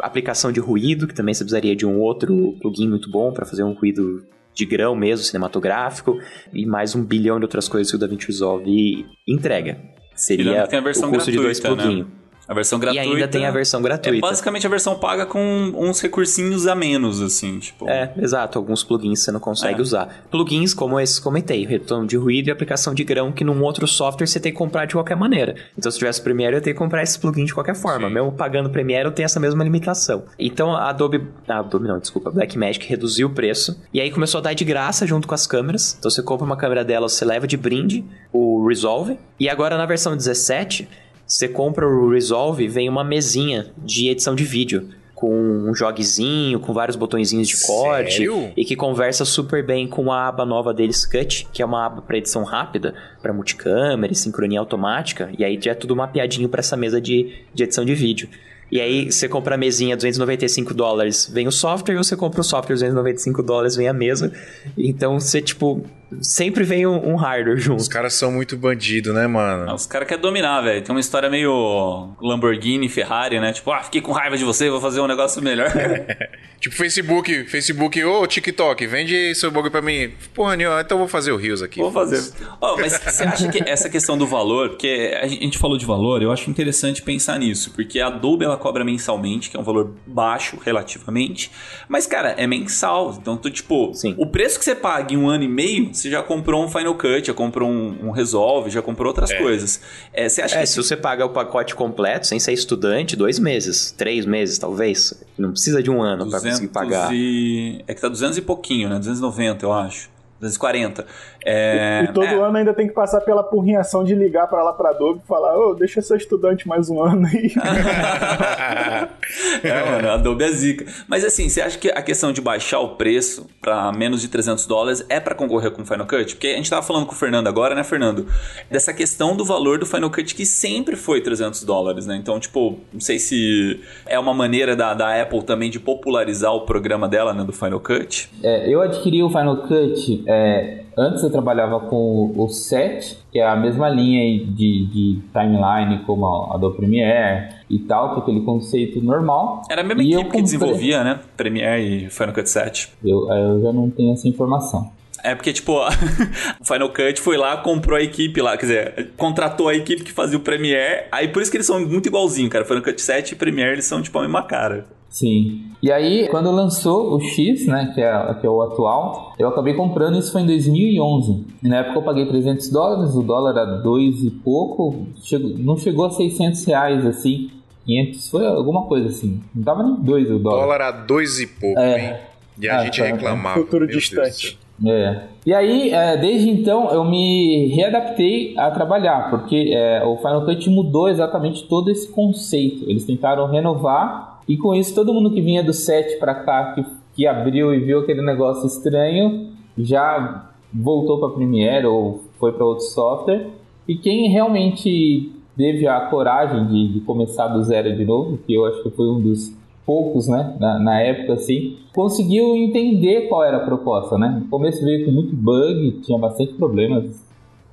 aplicação de ruído, que também você precisaria de um outro plugin muito bom para fazer um ruído de grão mesmo, cinematográfico, e mais um bilhão de outras coisas que o DaVinci Resolve entrega. Seria o custo de dois plugins. Né? A versão gratuita. E ainda tem a versão gratuita. É basicamente a versão paga com uns recursinhos a menos, assim, tipo. É, exato. Alguns plugins você não consegue é. usar. Plugins como esses comentei, retorno de ruído e aplicação de grão, que num outro software você tem que comprar de qualquer maneira. Então, se tivesse Premiere, eu teria que comprar esses plugins de qualquer forma. Sim. Mesmo pagando Premiere, eu tenho essa mesma limitação. Então, a Adobe. A Adobe não, desculpa. Blackmagic reduziu o preço. E aí começou a dar de graça junto com as câmeras. Então, você compra uma câmera dela, você leva de brinde o Resolve. E agora na versão 17 você compra o Resolve, vem uma mesinha de edição de vídeo com um joguezinho, com vários botõezinhos de corte Sério? e que conversa super bem com a aba nova deles Cut, que é uma aba para edição rápida, para multicâmera e sincronia automática, e aí já é tudo mapeadinho para essa mesa de, de edição de vídeo. E aí você compra a mesinha 295 dólares, vem o software, ou você compra o software 295 dólares, vem a mesa. Então você, tipo, sempre vem um, um hardware junto. Os caras são muito bandido, né, mano? os caras querem dominar, velho. Tem uma história meio Lamborghini, Ferrari, né? Tipo, ah, fiquei com raiva de você, vou fazer um negócio melhor. tipo Facebook, Facebook, ô TikTok, vende seu bagulho pra mim. Porra, nenhuma, então eu vou fazer o Rios aqui. Vou fazer. Oh, mas você acha que essa questão do valor, porque a gente falou de valor, eu acho interessante pensar nisso, porque a Adobe ela cobra mensalmente, que é um valor baixo relativamente. Mas, cara, é mensal. Então, tu, tipo, Sim. o preço que você paga em um ano e meio, você já comprou um Final Cut, já comprou um, um Resolve, já comprou outras é. coisas. É, você acha é, que... se você paga o pacote completo, sem ser estudante, dois meses, três meses, talvez. Não precisa de um ano para conseguir pagar. E... É que tá 200 e pouquinho, né? 290, eu acho. 240. É, e, e todo é. ano ainda tem que passar pela porrinhação de ligar para lá para Adobe e falar: Ô, oh, deixa seu estudante mais um ano aí. é, mano, a Adobe é zica. Mas assim, você acha que a questão de baixar o preço para menos de 300 dólares é para concorrer com o Final Cut? Porque a gente tava falando com o Fernando agora, né, Fernando? Dessa questão do valor do Final Cut que sempre foi 300 dólares, né? Então, tipo, não sei se é uma maneira da, da Apple também de popularizar o programa dela, né, do Final Cut. É, eu adquiri o Final Cut. É Antes eu trabalhava com o SET, que é a mesma linha de, de timeline como a do Premiere e tal, que é aquele conceito normal. Era a mesma e equipe comprei... que desenvolvia, né? Premiere e Final Cut 7. Eu, eu já não tenho essa informação. É porque, tipo, o Final Cut foi lá, comprou a equipe lá, quer dizer, contratou a equipe que fazia o Premiere, aí por isso que eles são muito igualzinhos, cara. Final Cut 7 e Premiere, eles são, tipo, a mesma cara. Sim. E aí, quando lançou o X, né, que é, que é o atual, eu acabei comprando, isso foi em 2011. E na época eu paguei 300 dólares, o dólar era 2 e pouco, chegou, não chegou a 600 reais, assim. 500 foi alguma coisa assim. Não tava nem 2 o dólar. Dólar a 2 e pouco, É. hein? E a Ah, gente tá, reclamava. Futuro meu Deus do distante. É. E aí, é, desde então, eu me readaptei a trabalhar, porque é, o Final Cut mudou exatamente todo esse conceito. Eles tentaram renovar, e com isso, todo mundo que vinha do 7 para cá, que, que abriu e viu aquele negócio estranho, já voltou para Premiere ou foi para outro software. E quem realmente teve a coragem de, de começar do zero de novo, que eu acho que foi um dos poucos, né, na, na época, assim, conseguiu entender qual era a proposta, né? No começo veio com muito bug, tinha bastante problemas,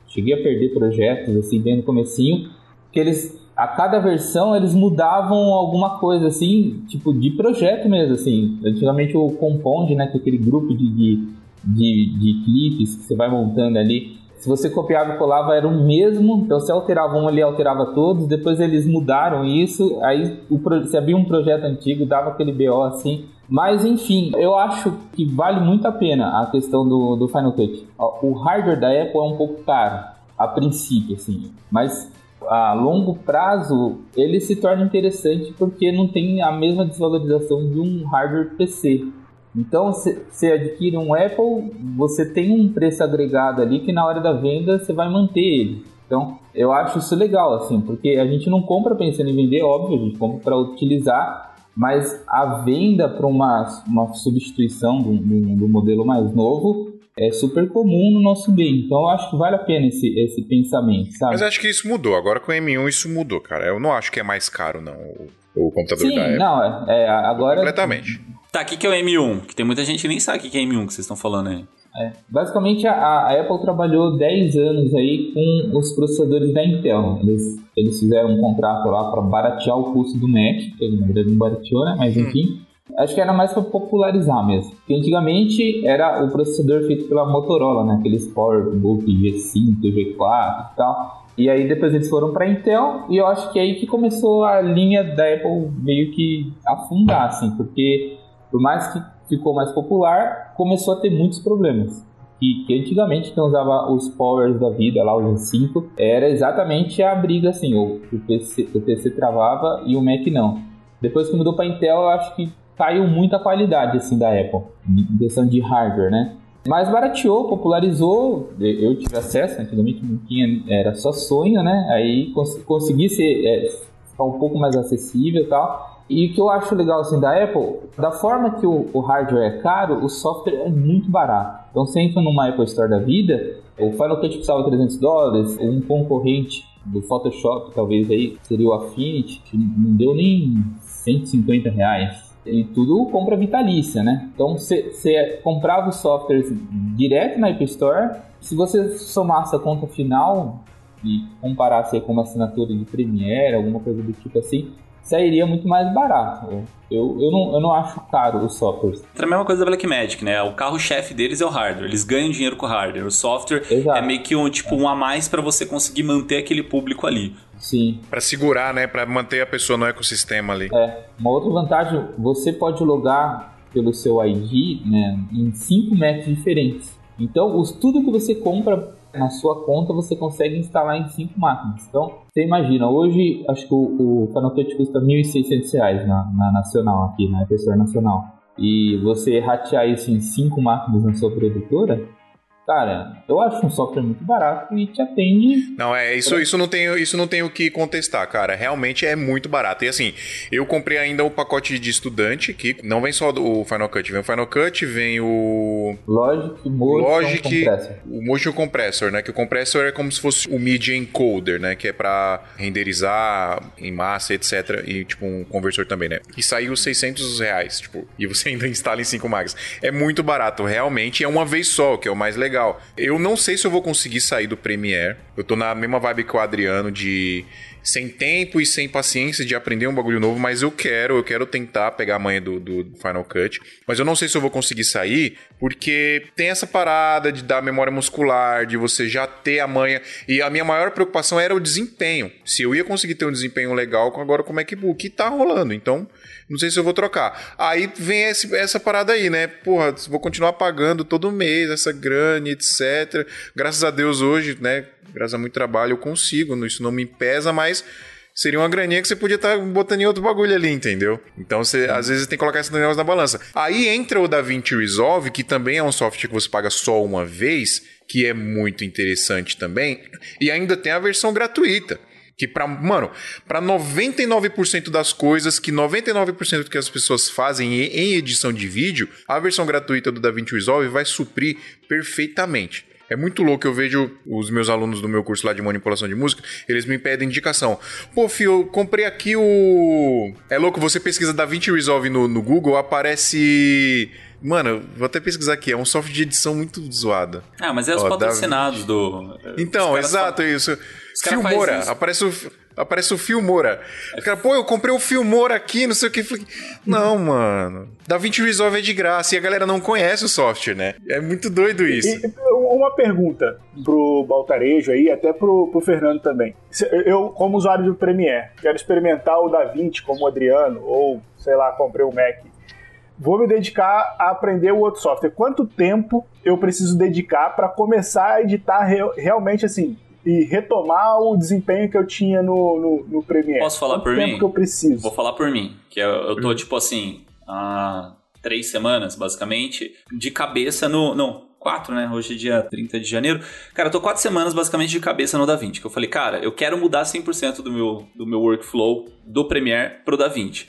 cheguei a perder projetos, assim, bem no comecinho, que eles, a cada versão, eles mudavam alguma coisa, assim, tipo, de projeto mesmo, assim. Antigamente o Compound, né, que é aquele grupo de, de, de, de clipes que você vai montando ali, se você copiava e colava era o mesmo, então se alterava um ali, alterava todos, depois eles mudaram isso, aí o, se abria um projeto antigo, dava aquele BO assim. Mas enfim, eu acho que vale muito a pena a questão do, do Final Cut. O hardware da Apple é um pouco caro, a princípio, assim, mas a longo prazo ele se torna interessante porque não tem a mesma desvalorização de um hardware PC. Então, se você adquire um Apple, você tem um preço agregado ali que na hora da venda você vai manter ele. Então, eu acho isso legal, assim, porque a gente não compra pensando em vender, óbvio, a gente compra para utilizar, mas a venda para uma, uma substituição do, do, do modelo mais novo é super comum no nosso meio. Então, eu acho que vale a pena esse, esse pensamento, sabe? Mas acho que isso mudou. Agora com o M1 isso mudou, cara. Eu não acho que é mais caro, não, o, o computador Sim, da Apple. não, é, é, agora... Completamente. Tá, o que, que é o M1? Que tem muita gente que nem sabe o que que é M1 que vocês estão falando aí. É, basicamente, a, a Apple trabalhou 10 anos aí com os processadores da Intel. Eles, eles fizeram um contrato lá para baratear o custo do Mac, que na verdade não barateou, né? Mas enfim, acho que era mais para popularizar mesmo. Porque antigamente era o processador feito pela Motorola, né? Aqueles PowerBook G5, G4 e tal. E aí depois eles foram para Intel e eu acho que é aí que começou a linha da Apple meio que afundar, assim, porque por mais que ficou mais popular, começou a ter muitos problemas. Que, que antigamente quem usava os powers da vida, lá os G5, era exatamente a briga assim, o, PC, o PC travava e o Mac não. Depois que mudou para Intel, eu acho que caiu muito a qualidade assim da Apple, em questão de hardware, né? Mas barateou, popularizou, eu tive acesso, antigamente não tinha, era só sonho, né? Aí cons consegui ser, é, ficar um pouco mais acessível e tal. E o que eu acho legal assim da Apple, da forma que o, o hardware é caro, o software é muito barato. Então você entra numa Apple Store da vida, o Final Cut custava 300 dólares, um concorrente do Photoshop, talvez aí, seria o Affinity, que não deu nem 150 reais. E tudo compra vitalícia, né? Então você comprava os softwares direto na Apple Store. Se você somasse a conta final e comparasse com uma assinatura de Premiere, alguma coisa do tipo assim, sairia muito mais barato. Eu, eu, não, eu não acho caro os softwares. É a mesma coisa da Blackmagic, né? O carro-chefe deles é o hardware. Eles ganham dinheiro com o hardware. O software Exato. é meio que um, tipo, um a mais para você conseguir manter aquele público ali. Sim. Pra segurar, né? Pra manter a pessoa no ecossistema ali. É. Uma outra vantagem, você pode logar pelo seu ID né, em cinco Macs diferentes. Então, os, tudo que você compra na sua conta você consegue instalar em cinco máquinas. Então, você imagina, hoje acho que o, o Final custa R$ 1.600 na, na nacional aqui, na Apple Store nacional. E você ratear isso em cinco máquinas na sua produtora, cara, eu acho um software muito barato e te atende. Não, é, isso, isso, não tem, isso não tem o que contestar, cara. Realmente é muito barato. E assim, eu comprei ainda o pacote de estudante, que não vem só o Final Cut, vem o Final Cut, vem o. Logic, Motion, Logic, Compressor. o Motion Compressor, né? Que o compressor é como se fosse o Media Encoder, né? Que é pra renderizar em massa, etc. E, tipo, um conversor também, né? E saiu 600 reais, tipo, e você ainda instala em 5 máquinas. É muito barato, realmente. É uma vez só, que é o mais legal. Eu não sei se eu vou conseguir sair do Premiere. Eu tô na mesma vibe que o Adriano de sem tempo e sem paciência de aprender um bagulho novo, mas eu quero, eu quero tentar pegar a manha do, do Final Cut. Mas eu não sei se eu vou conseguir sair, porque tem essa parada de dar memória muscular, de você já ter a manha. E a minha maior preocupação era o desempenho. Se eu ia conseguir ter um desempenho legal agora com o MacBook, e tá rolando. Então, não sei se eu vou trocar. Aí vem esse, essa parada aí, né? Porra, vou continuar pagando todo mês essa grana, etc. Graças a Deus hoje, né? Graças a muito trabalho eu consigo, isso não me pesa, mas seria uma graninha que você podia estar tá botando em outro bagulho ali, entendeu? Então você às vezes tem que colocar esse negócio na balança. Aí entra o DaVinci Resolve, que também é um software que você paga só uma vez, que é muito interessante também, e ainda tem a versão gratuita. Que para, mano, para 99% das coisas, que 99% do que as pessoas fazem em edição de vídeo, a versão gratuita do DaVinci Resolve vai suprir perfeitamente. É muito louco, eu vejo os meus alunos do meu curso lá de manipulação de música, eles me pedem indicação. Pô, Fio, eu comprei aqui o. É louco, você pesquisa DaVinci Resolve no, no Google, aparece. Mano, vou até pesquisar aqui, é um software de edição muito zoado. Ah, mas é os Ó, patrocinados da... do. Então, exato, fa... isso. Filmora, aparece o aparece o Filmora. O cara, pô, eu comprei o Filmora aqui, não sei o que. Não, mano. DaVinci Resolve é de graça e a galera não conhece o software, né? É muito doido isso. E, uma pergunta pro Baltarejo aí, até pro, pro Fernando também. Eu, como usuário do Premiere, quero experimentar o DaVinci como o Adriano, ou sei lá, comprei o Mac vou me dedicar a aprender o outro software. Quanto tempo eu preciso dedicar para começar a editar realmente assim? E retomar o desempenho que eu tinha no, no, no Premiere. Posso falar Quanto por tempo mim? que eu preciso? Vou falar por mim, que eu, eu tô, tipo assim, há três semanas, basicamente, de cabeça no... Não, quatro, né? Hoje é dia 30 de janeiro. Cara, eu tô quatro semanas basicamente de cabeça no DaVinci. Que eu falei, cara, eu quero mudar 100% do meu, do meu workflow do Premiere pro DaVinci.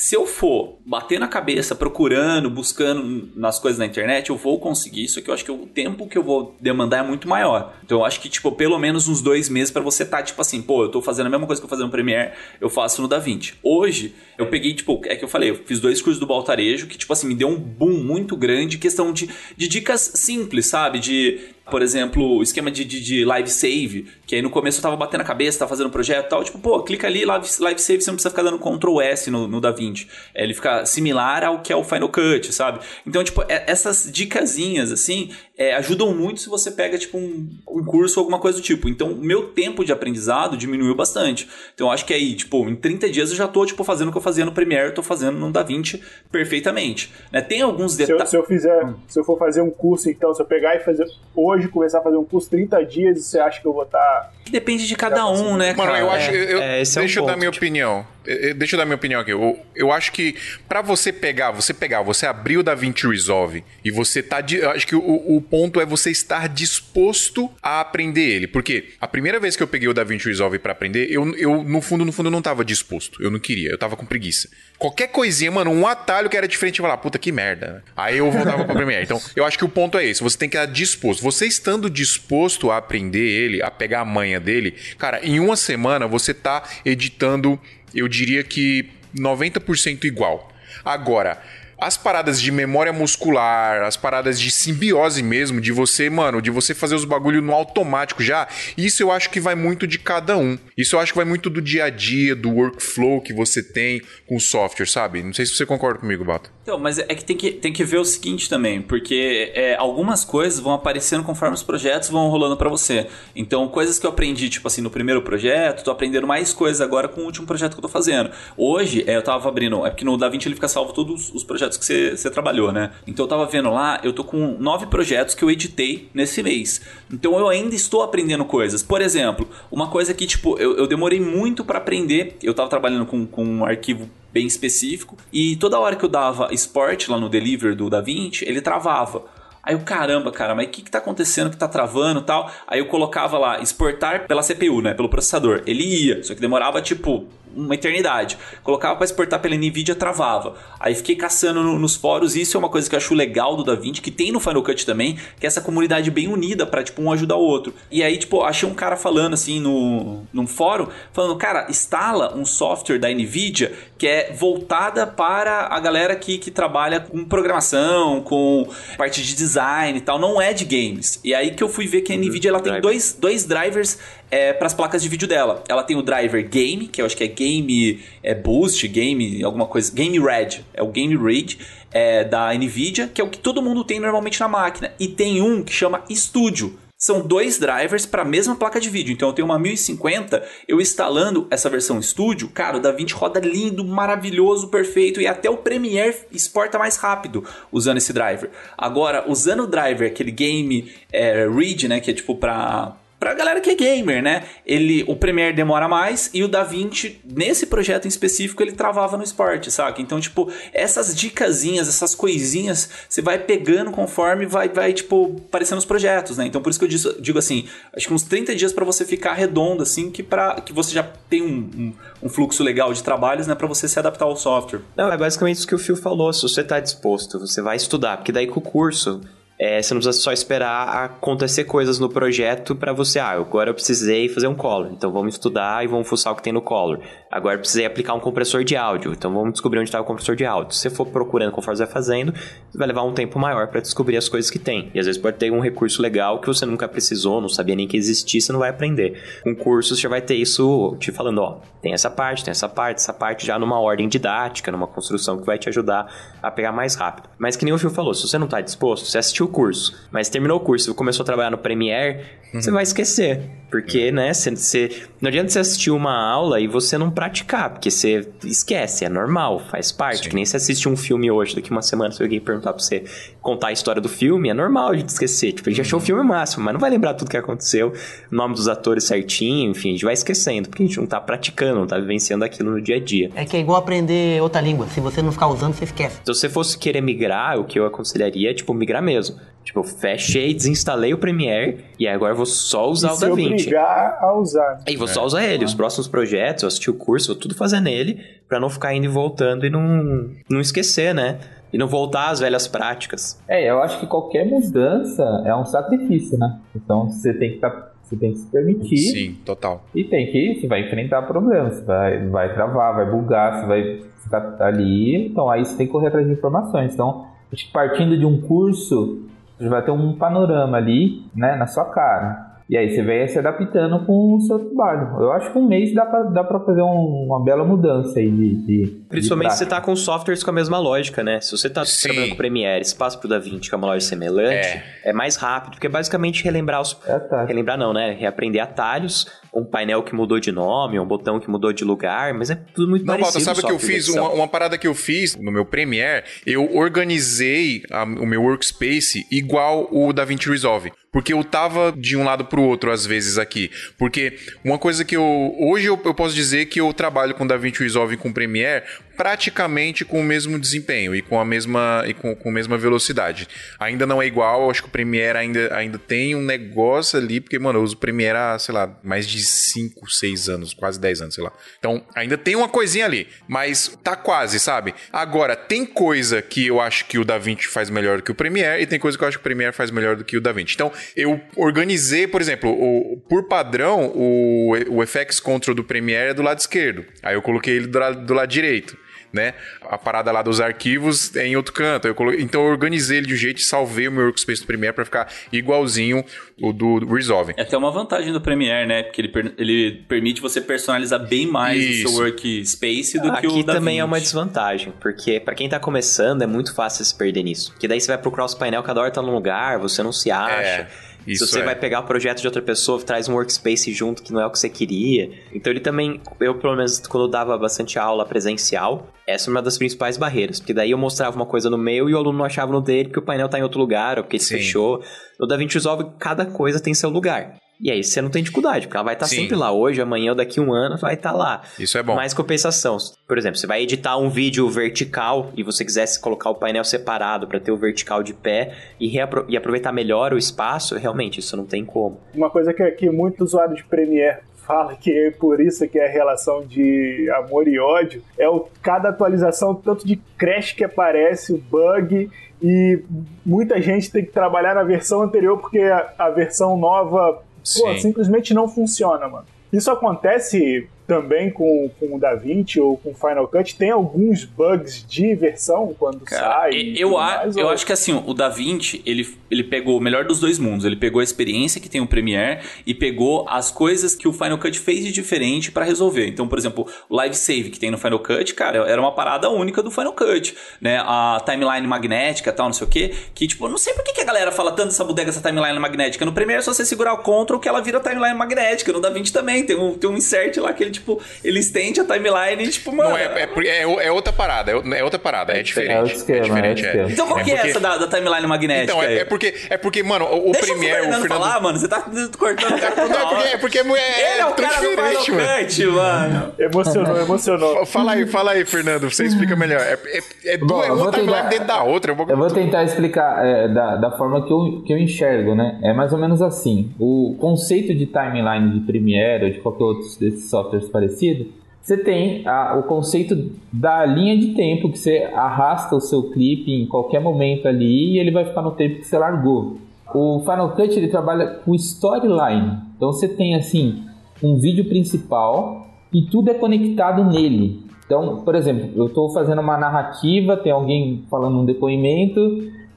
Se eu for bater na cabeça, procurando, buscando nas coisas na internet, eu vou conseguir isso que eu acho que o tempo que eu vou demandar é muito maior. Então eu acho que, tipo, pelo menos uns dois meses para você tá, tipo assim, pô, eu tô fazendo a mesma coisa que eu fazendo no Premiere, eu faço no DaVinci. Hoje, eu peguei, tipo, é que eu falei, eu fiz dois cursos do Baltarejo, que, tipo assim, me deu um boom muito grande, questão de, de dicas simples, sabe? De por exemplo, esquema de, de, de, live save, que aí no começo eu tava batendo a cabeça, tava fazendo projeto e tal, tipo, pô, clica ali, live, live save, você não precisa ficar dando Ctrl S no, no DaVinci. É, ele fica similar ao que é o Final Cut, sabe? Então, tipo, é, essas dicasinhas, assim, é, ajudam muito se você pega, tipo, um, um curso ou alguma coisa do tipo. Então, meu tempo de aprendizado diminuiu bastante. Então, eu acho que aí, tipo, em 30 dias eu já tô, tipo, fazendo o que eu fazia no Premiere, tô fazendo no DaVinci perfeitamente. Né? Tem alguns detalhes... Se, se, eu fizer, se eu for fazer um curso, então, se eu pegar e fazer hoje, começar a fazer um curso 30 dias, você acha que eu vou estar... Tá... Depende de cada um, né, cara? Mano, eu acho... Eu, é, deixa é um eu dar minha tipo... opinião. Deixa eu dar minha opinião aqui. Eu, eu acho que para você pegar, você pegar, você abrir o DaVinci Resolve e você tá. Eu acho que o, o ponto é você estar disposto a aprender ele. Porque a primeira vez que eu peguei o DaVinci Resolve para aprender, eu, eu, no fundo, no fundo, não tava disposto. Eu não queria, eu tava com preguiça. Qualquer coisinha, mano, um atalho que era diferente, eu falava, puta que merda. Aí eu voltava pra Premiere. Então, eu acho que o ponto é esse. Você tem que estar disposto. Você estando disposto a aprender ele, a pegar a manha dele, cara, em uma semana você tá editando eu diria que 90% igual. Agora, as paradas de memória muscular, as paradas de simbiose mesmo, de você, mano, de você fazer os bagulho no automático já, isso eu acho que vai muito de cada um. Isso eu acho que vai muito do dia a dia, do workflow que você tem com o software, sabe? Não sei se você concorda comigo, Bato. Então, mas é que tem que, tem que ver o seguinte também, porque é, algumas coisas vão aparecendo conforme os projetos vão rolando para você. Então, coisas que eu aprendi, tipo assim, no primeiro projeto, tô aprendendo mais coisas agora com o último projeto que eu tô fazendo. Hoje, é, eu tava abrindo, é porque no DaVinci ele fica salvo todos os projetos que você, você trabalhou, né? Então eu tava vendo lá, eu tô com nove projetos que eu editei nesse mês. Então eu ainda estou aprendendo coisas. Por exemplo, uma coisa que, tipo, eu, eu demorei muito para aprender. Eu tava trabalhando com, com um arquivo bem específico. E toda hora que eu dava export lá no deliver do DaVinci, ele travava. Aí eu, caramba, cara, mas o que, que tá acontecendo que tá travando tal? Aí eu colocava lá, exportar pela CPU, né? Pelo processador. Ele ia, só que demorava tipo uma eternidade. Colocava para exportar pela Nvidia, travava. Aí fiquei caçando no, nos fóruns, e isso é uma coisa que eu acho legal do DaVinci, que tem no Final Cut também, que é essa comunidade bem unida para tipo um ajudar o outro. E aí, tipo, achei um cara falando assim no num fórum, falando, cara, instala um software da Nvidia que é voltada para a galera que, que trabalha com programação, com parte de design e tal, não é de games. E aí que eu fui ver que a uhum. Nvidia ela tem dois, dois drivers é, para as placas de vídeo dela. Ela tem o driver Game, que eu acho que é Game é Boost, Game, alguma coisa. Game Red, é o Game Red é, da Nvidia, que é o que todo mundo tem normalmente na máquina. E tem um que chama Studio são dois drivers para a mesma placa de vídeo. Então eu tenho uma 1050, eu instalando essa versão Studio, cara, o DaVinci roda lindo, maravilhoso, perfeito e até o Premiere exporta mais rápido usando esse driver. Agora, usando o driver, aquele game é, read, né, que é tipo para Pra galera que é gamer, né? Ele, o Premiere demora mais e o DaVinci, nesse projeto em específico, ele travava no esporte, saca? Então, tipo, essas dicasinhas, essas coisinhas, você vai pegando conforme vai, vai tipo, aparecendo os projetos, né? Então, por isso que eu digo, digo assim, acho que uns 30 dias para você ficar redondo, assim, que, pra, que você já tem um, um, um fluxo legal de trabalhos, né? para você se adaptar ao software. Não, é basicamente isso que o Phil falou. Se você tá disposto, você vai estudar, porque daí com o curso é, você não precisa só esperar acontecer coisas no projeto para você, ah, agora eu precisei fazer um color, então vamos estudar e vamos fuçar o que tem no color. Agora precisei aplicar um compressor de áudio, então vamos descobrir onde está o compressor de áudio. Se você for procurando conforme você vai fazendo, vai levar um tempo maior para descobrir as coisas que tem. E às vezes pode ter um recurso legal que você nunca precisou, não sabia nem que existia, você não vai aprender. Com cursos já vai ter isso te falando, ó, tem essa parte, tem essa parte, essa parte já numa ordem didática, numa construção que vai te ajudar a pegar mais rápido. Mas que nem o Phil falou, se você não está disposto, você assistiu o curso, mas terminou o curso, começou a trabalhar no Premiere, uhum. você vai esquecer. Porque, né, você, você, não adianta você assistir uma aula e você não praticar, porque você esquece, é normal, faz parte. Sim. Que nem você assiste um filme hoje, daqui uma semana, se alguém perguntar pra você contar a história do filme, é normal a gente esquecer. Tipo, a gente uhum. achou o filme máximo, mas não vai lembrar tudo que aconteceu, o nome dos atores certinho, enfim, a gente vai esquecendo, porque a gente não tá praticando, não tá vivenciando aquilo no dia a dia. É que é igual aprender outra língua, se você não ficar usando, você esquece. Então, se você fosse querer migrar, o que eu aconselharia é, tipo, migrar mesmo. Tipo, fechei, desinstalei o Premiere e agora vou só usar e o DaVinci. obrigar a usar. E vou é. só usar ele. Os próximos projetos, eu assisti o curso, vou tudo fazer nele para não ficar indo e voltando e não, não esquecer, né? E não voltar às velhas práticas. É, eu acho que qualquer mudança é um sacrifício, né? Então você tem que estar tá você tem que se permitir. Sim, total. E tem que, você vai enfrentar problemas, vai, vai travar, vai bugar, você vai ficar ali. Então aí você tem que correr atrás de informações. Então, acho que partindo de um curso, você vai ter um panorama ali, né, na sua cara. E aí você vai se adaptando com o seu trabalho. Eu acho que um mês dá pra, dá pra fazer um, uma bela mudança aí de. de Principalmente de se você tá com softwares com a mesma lógica, né? Se você tá Sim. trabalhando com Premiere, se passa pro DaVinci, que é uma loja semelhante, é, é mais rápido, porque é basicamente relembrar os. É, tá. Relembrar não, né? Reaprender atalhos, um painel que mudou de nome, um botão que mudou de lugar, mas é tudo muito não, parecido. Não, sabe o que eu fiz? Uma, uma, parada que eu fiz no meu Premiere, eu organizei a, o meu workspace igual o DaVinci Resolve. Porque eu tava de um lado pro outro às vezes aqui. Porque uma coisa que eu. Hoje eu, eu posso dizer que eu trabalho com DaVinci Resolve e com Premiere praticamente com o mesmo desempenho e com a mesma, e com, com a mesma velocidade. Ainda não é igual, acho que o Premiere ainda, ainda tem um negócio ali, porque, mano, eu uso o Premiere há, sei lá, mais de 5, 6 anos, quase 10 anos, sei lá. Então, ainda tem uma coisinha ali, mas tá quase, sabe? Agora, tem coisa que eu acho que o DaVinci faz melhor do que o Premiere e tem coisa que eu acho que o Premiere faz melhor do que o DaVinci. Então, eu organizei, por exemplo, o, por padrão, o, o FX Control do Premiere é do lado esquerdo. Aí eu coloquei ele do do lado direito né? A parada lá dos arquivos é em outro canto. Eu coloquei, então eu organizei ele de um jeito e salvei o meu workspace do Premiere para ficar igualzinho o do, Resolve. É até uma vantagem do Premiere, né? Porque ele, ele permite você personalizar bem mais Isso. o seu workspace do Aqui que o Aqui também é uma desvantagem, porque para quem tá começando é muito fácil se perder nisso. Porque daí você vai procurar os painel, cada hora tá num lugar, você não se acha. É. Isso Se você é. vai pegar o projeto de outra pessoa, traz um workspace junto que não é o que você queria. Então ele também, eu pelo menos quando eu dava bastante aula presencial, essa é uma das principais barreiras. Porque daí eu mostrava uma coisa no meu e o aluno não achava no dele porque o painel tá em outro lugar ou porque ele Sim. fechou. No DaVinci Resolve, cada coisa tem seu lugar. E aí você não tem dificuldade, porque ela vai estar tá sempre lá. Hoje, amanhã ou daqui a um ano vai estar tá lá. Isso é bom. Mais compensação. Por exemplo, você vai editar um vídeo vertical e você quisesse colocar o painel separado para ter o vertical de pé e, e, aproveitar melhor o espaço, realmente, isso não tem como. Uma coisa que, que muitos usuários de Premiere fala que é por isso que é a relação de amor e ódio é o cada atualização tanto de crash que aparece, o bug e muita gente tem que trabalhar na versão anterior porque a, a versão nova Pô, simplesmente não funciona, mano. Isso acontece também com, com o DaVinci ou com o Final Cut? Tem alguns bugs de versão quando Cara, sai? eu, a- mais, eu ou- acho que assim, o DaVinci, ele, ele pegou o melhor dos dois mundos. Ele pegou a experiência que tem o Premiere e pegou as coisas que o Final Cut fez de diferente pra resolver. Então, por exemplo, o Live Save que tem no Final Cut, cara, era uma parada única do Final Cut, né? A timeline magnética e tal, não sei o quê, que tipo, eu não sei por que, que a galera fala tanto dessa bodega, essa timeline magnética. No Premiere é só você segurar o Ctrl que ela vira timeline magnética. No DaVinci também tem um, tem um insert lá que ele, tipo, ele estende a timeline e, tipo, mano... Não, é, é, é, é outra parada, é, é outra parada, é diferente. outro esquema, diferente, é outro esquema. Então qual que é porque- essa da, da timeline magnética? Então, é, é porque, é porque, mano, o, o Deixa Premiere, o Fernando, o Fernando... falar, mano. Você tá cortando. Não, é porque, é porque é, é, Ele é o cara diferente, mano. Mano. Emocionou, emocionou. Fala aí, fala aí, Fernando, você explica melhor. É, é, é, eu uma vou timeline tentar- dentro da outra. é um bagulho Eu vou tentar explicar é, da, da forma que eu, que eu enxergo, né? É mais ou menos assim. O conceito de timeline de Premiere ou de qualquer outro desses softwares parecidos, você tem a- o conceito da linha de tempo, que você arrasta o seu clipe em qualquer momento ali e ele vai ficar no tempo que você largou. O Final Cut ele trabalha com storyline. Então você tem assim um vídeo principal e tudo é conectado nele. Então, por exemplo, eu estou fazendo uma narrativa, tem alguém falando um depoimento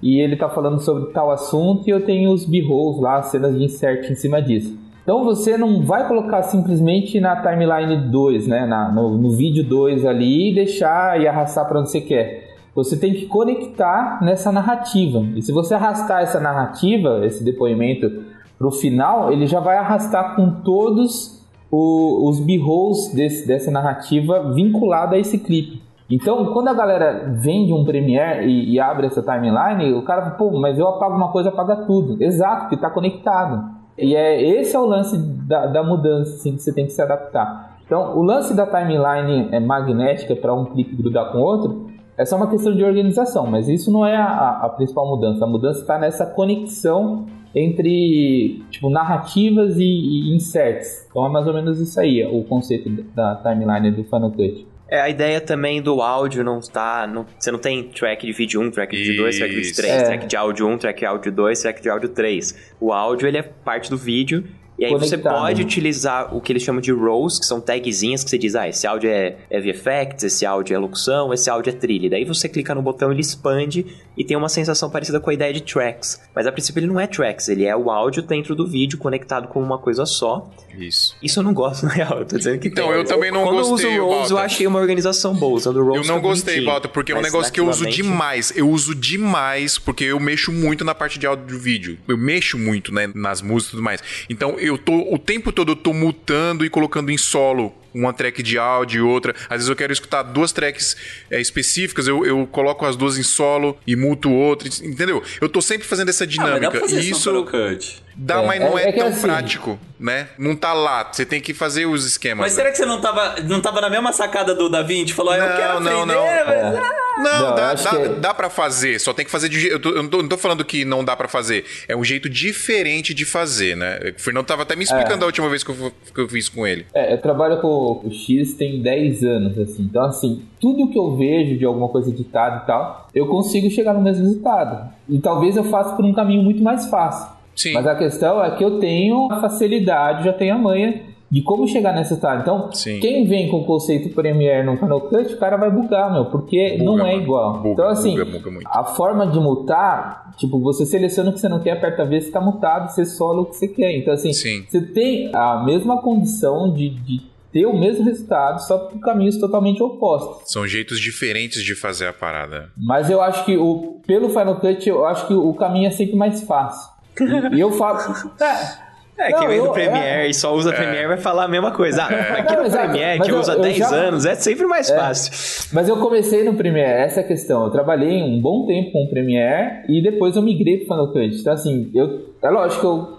e ele está falando sobre tal assunto e eu tenho os b-rolls lá, cenas de insert em cima disso. Então você não vai colocar simplesmente na timeline 2, né, na- no, no vídeo 2 ali e deixar e arrastar para onde você quer. Você tem que conectar nessa narrativa. E se você arrastar essa narrativa, esse depoimento para o final, ele já vai arrastar com todos o- os b-rolls dessa narrativa vinculada a esse clipe. Então, quando a galera vende um Premiere e, e abre essa timeline, o cara pô, mas eu apago uma coisa, apaga tudo. Exato, porque está conectado. E é, esse é o lance da, da mudança, assim, que você tem que se adaptar. Então, o lance da timeline é magnética para um clipe grudar com o outro é só uma questão de organização, mas isso não é a, a- principal mudança. A mudança está nessa conexão entre tipo, narrativas e, e inserts. Então é mais ou menos isso aí, o conceito da timeline do Final Cut. É, a ideia também do áudio não está. Não, você não tem track de vídeo 1, track de vídeo 2, track de vídeo Isso. 3, É. track de áudio 1, track de áudio 2, track de áudio 3. O áudio ele é parte do vídeo. E aí você Conectado. pode utilizar o que eles chamam de rows, que são tagzinhas que você diz, ah, esse áudio é, é VFX, esse áudio é locução, esse áudio é trilha. Daí você clica no botão, ele expande e tem uma sensação parecida com a ideia de tracks. Mas a princípio ele não é tracks, ele é o áudio dentro do vídeo conectado com uma coisa só. Isso. Isso eu não gosto, na real. Eu tô dizendo que Então, tem. eu também não Quando gostei, eu uso rows, eu Balta. achei uma organização boa. Usando rows Eu não gostei. Balta, porque é um negócio que eu uso demais. Eu uso demais, porque eu mexo muito na parte de áudio e vídeo. Eu mexo muito, né, nas músicas e tudo mais. Então, eu tô, o tempo todo eu tô mutando e colocando em solo uma track de áudio e outra. Às vezes eu quero escutar duas tracks é, específicas, eu, eu coloco as duas em solo e muto outra, entendeu? Eu tô sempre fazendo essa Ah, mas dá dinâmica. pra fazer e isso dá, É, mas não é- é, é tão assim- prático, né? Não tá lá. Você tem que fazer os esquemas. Mas né? será que você não tava, não tava na mesma sacada do Da Vinci? Falou, eu Não, quero não, aprender, não. mas... ah, Não, Não, dá, dá, que- dá pra fazer, só tem que fazer de jeito. Eu, tô- eu não tô, não tô falando que não dá pra fazer. É um jeito diferente de fazer, né? O Fernando tava até me explicando a última vez que eu, que eu fiz com ele. É, eu trabalho com o X tem 10 anos, assim. Então, assim, tudo que eu vejo de alguma coisa editada e tal, eu consigo chegar no mesmo resultado. E talvez eu faça por um caminho muito mais fácil. Sim. Mas a questão é que eu tenho a facilidade, já tenho a manha de como chegar nesse estado. Então, Sim. quem vem com o conceito Premiere no Final Cut, o cara vai bugar, meu, porque Buga, não é mano. igual. Buga, então, assim, buga, buga muito. a forma de mutar, tipo, você seleciona o que você não quer, aperta V, você tá mutado, você sola o que você quer. Então, assim, Sim. você tem a mesma condição de, de ter o mesmo resultado, só por caminhos totalmente opostos. São jeitos diferentes de fazer a parada. Mas eu acho que o, pelo Final Cut, eu acho que o caminho é sempre mais fácil. E, e eu falo. É, É, Não, quem vem do eu- Premiere é. e só usa Premiere vai falar a mesma coisa. Ah, aqui Não, no exato. Premiere, que eu- usa eu 10 já- anos, é sempre mais fácil. Mas eu comecei no Premiere, essa é a questão. Eu trabalhei um bom tempo com o Premiere e depois eu migrei pro Final Cut. Então, assim, eu, é lógico que eu,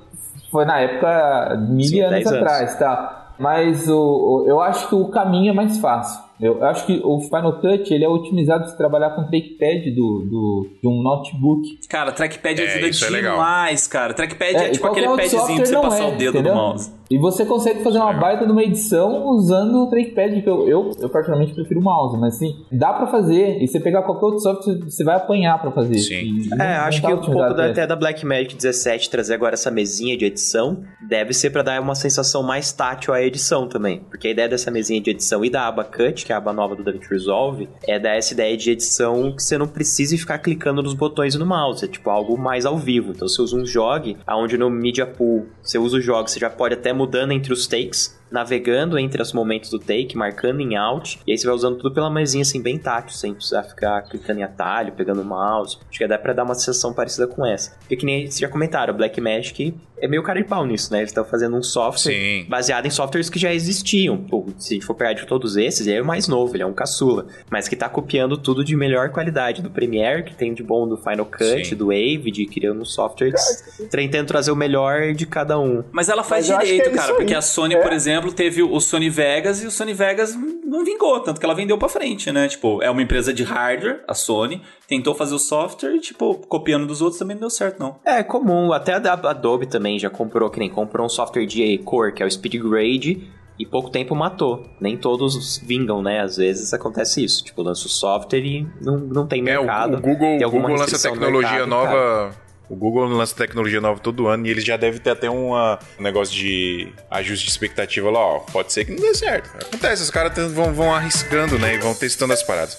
foi na época, mil Sim, anos 10 anos. atrás, tá? Mas o, o- eu acho que o caminho é mais fácil. Eu acho que o Final Cut ele é otimizado se trabalhar com trackpad do, do, de um notebook. Cara, trackpad É, ajuda isso é demais, cara. Trackpad é, É, tipo aquele outro padzinho pra você passar o é, dedo entendeu? no mouse. E você consegue fazer uma baita de uma edição usando o trackpad, que eu, eu, eu particularmente prefiro o mouse, mas assim, dá pra fazer. E você pegar qualquer outro software, você vai apanhar pra fazer. Sim. E É, não acho tá que o ponto da, até da Blackmagic 17 trazer agora essa mesinha de edição deve ser pra dar uma sensação mais tátil à edição também. Porque a ideia dessa mesinha de edição e da aba Cut, que é a aba nova do DaVinci Resolve, é dar essa ideia de edição que você não precise ficar clicando nos botões no mouse. É tipo algo mais ao vivo. Então você usa um jog, onde no Media Pool você usa o jog, você já pode até mudando entre os takes navegando entre os momentos do take, marcando em alt, e aí você vai usando tudo pela mesinha assim, bem tátil, sem precisar ficar clicando em atalho, pegando o mouse. Acho que dá pra dar uma sensação parecida com essa. Porque que nem vocês já comentaram, o Blackmagic é meio cara de pau nisso, né? Eles estão fazendo um software Sim. baseado em softwares que já existiam. Pô, se a gente for pegar de todos esses, ele é o mais novo, ele é um caçula. Mas que tá copiando tudo de melhor qualidade. Do Premiere, que tem de bom do Final Cut, Sim. do Wave, de criando softwares, tentando trazer o melhor de cada um. Mas ela faz Mas direito, é cara, aí. porque a Sony, É. por exemplo, teve o Sony Vegas e o Sony Vegas não vingou, tanto que ela vendeu pra frente, né? Tipo, é uma empresa de hardware, a Sony, tentou fazer o software e, tipo, copiando dos outros também não deu certo, não. É comum, até a Adobe também já comprou, que nem comprou um software de cor, que é o SpeedGrade, e pouco tempo matou. Nem todos vingam, né? Às vezes acontece isso. Tipo, lança o software e não, não tem É, o, mercado. o Google, tem Google lança tecnologia mercado, cara. O Google lança tecnologia nova todo ano e ele já deve ter até uma, um negócio de ajuste de expectativa lá, ó. Pode ser que não dê certo. Acontece, os caras vão, vão arriscando, né? E vão testando as paradas.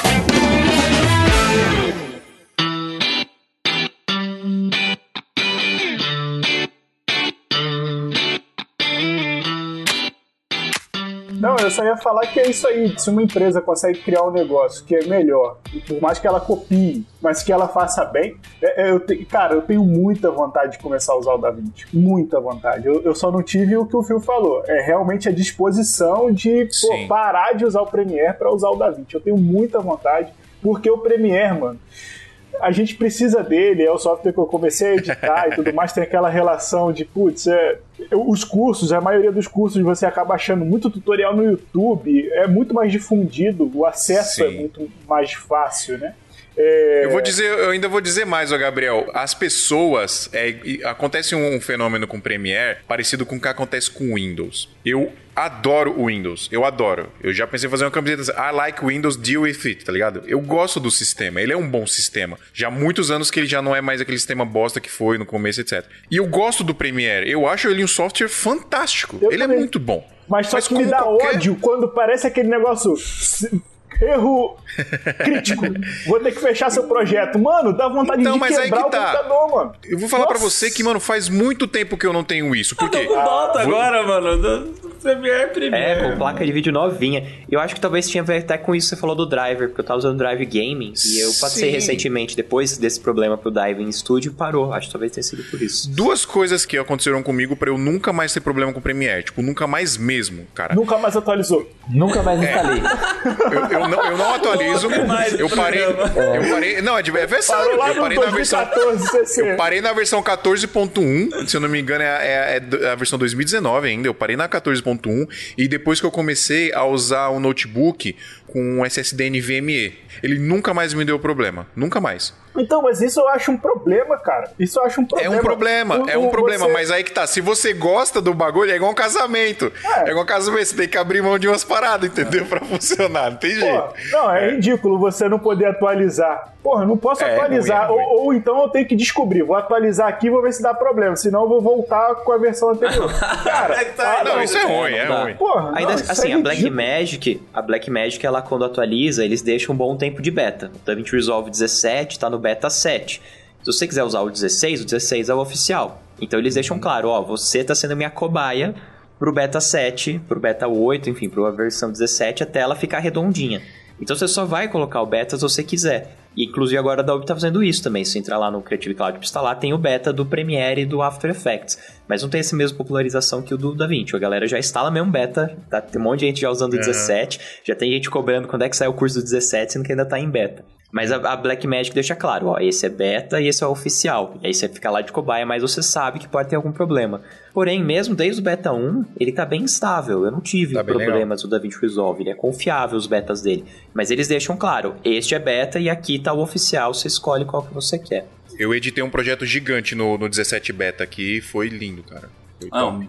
eu só ia falar que é isso aí. Se uma empresa consegue criar um negócio que é melhor, e por mais que ela copie, mas que ela faça bem, é- é, eu te- cara, eu tenho muita vontade de começar a usar o DaVinci. Muita vontade. Eu, eu só não tive o que o Phil falou. É realmente a disposição de pô, parar de usar o Premiere para usar o DaVinci. Eu tenho muita vontade, porque o Premiere, mano. A gente precisa dele, é o software que eu comecei a editar e tudo mais, tem aquela relação de, putz, é, os cursos, a maioria dos cursos você acaba achando muito tutorial no YouTube, é muito mais difundido, o acesso é Sim. muito mais fácil, né? É, Eu vou dizer, eu ainda vou dizer mais, ó, Gabriel. As pessoas. é, acontece um fenômeno com o Premiere parecido com o que acontece com o Windows. Eu adoro o Windows. Eu adoro. Eu já pensei em fazer uma camiseta assim, I like Windows, deal with it, tá ligado? Eu gosto do sistema. Ele é um bom sistema. Já há muitos anos que ele já não é mais aquele sistema bosta que foi no começo, etc. E eu gosto do Premiere. Eu acho ele um software fantástico. Eu ele é também. muito bom. Mas só que me dá qualquer- ódio quando parece aquele negócio. Erro crítico. Vou ter que fechar seu projeto. Mano, dá vontade Então, de mas aí quebrar que o tá. computador, mano. Eu vou falar pra Nossa. você que, mano, faz muito tempo que eu não tenho isso. Por Eu tô quê? com dota vou- agora, mano. Do, do Premiere Premiere. É, com placa de vídeo novinha. Eu acho que talvez tinha a ver até com isso que você falou do driver, porque eu tava usando Drive Gaming e eu passei Sim. recentemente, depois desse problema pro Diving Studio, parou. Acho que talvez tenha sido por isso. duas coisas que aconteceram comigo pra eu nunca mais ter problema com o Premiere. Tipo, nunca mais mesmo, cara. Nunca mais atualizou. Nunca mais instalei. Eu, eu não, eu não atualizo. Eu parei. Eu parei. Não, é, de- é lá Eu parei na versão. 2014 CC. Eu parei na versão 14.1, se eu não me engano, é, é- é a versão 2019 ainda. Eu parei na 14.1 2.1 e depois que eu comecei a usar o notebook com um SSD NVMe, ele nunca mais me deu problema, nunca mais. Então, mas isso eu acho um problema, cara. Isso eu acho um É problema. um problema, O- é um problema, você- mas aí que tá. Se você gosta do bagulho, é igual um casamento. É. É, igual um casamento, você tem que abrir mão de umas paradas, entendeu? Pra funcionar, não tem jeito. Pô, não, é, ridículo você não poder atualizar. Porra, eu não posso É, atualizar. é ou, ou então eu tenho que descobrir. Vou atualizar aqui e vou ver se dá problema. Senão eu vou voltar com a versão anterior. Cara, ah, não, isso é ruim, não é ruim. Porra, Ainda não, assim, é a Black. Magic, a Black Magic, ela quando atualiza, eles deixam um bom tempo de beta. O DaVinci Resolve 17 tá no beta 7. Se você quiser usar o 16, o 16 é o oficial. Então eles deixam claro, ó, você tá sendo minha cobaia pro beta 7, pro beta 8, enfim, pro versão 17 até ela ficar redondinha. Então você só vai colocar o beta se você quiser. E inclusive agora a Adobe tá fazendo isso também. Se entrar lá no Creative Cloud pra instalar, tem o beta do Premiere e do After Effects. Mas não tem essa mesma popularização que o do DaVinci. A galera já instala mesmo beta, tá? tem um monte de gente já usando o 17, já tem gente cobrando quando é que sai o curso do 17, sendo que ainda tá em beta. Mas a, a Blackmagic deixa claro, ó, esse é beta e esse é o oficial. E aí você fica lá de cobaia, mas você sabe que pode ter algum problema. Porém, mesmo desde o beta 1, ele tá bem estável. Eu não tive Tá problemas do DaVinci Resolve. Ele é confiável os betas dele. Mas eles deixam claro, este é beta e aqui tá o oficial, você escolhe qual que você quer. Eu editei um projeto gigante no, no 17 beta aqui e foi lindo, cara. Foi Ah,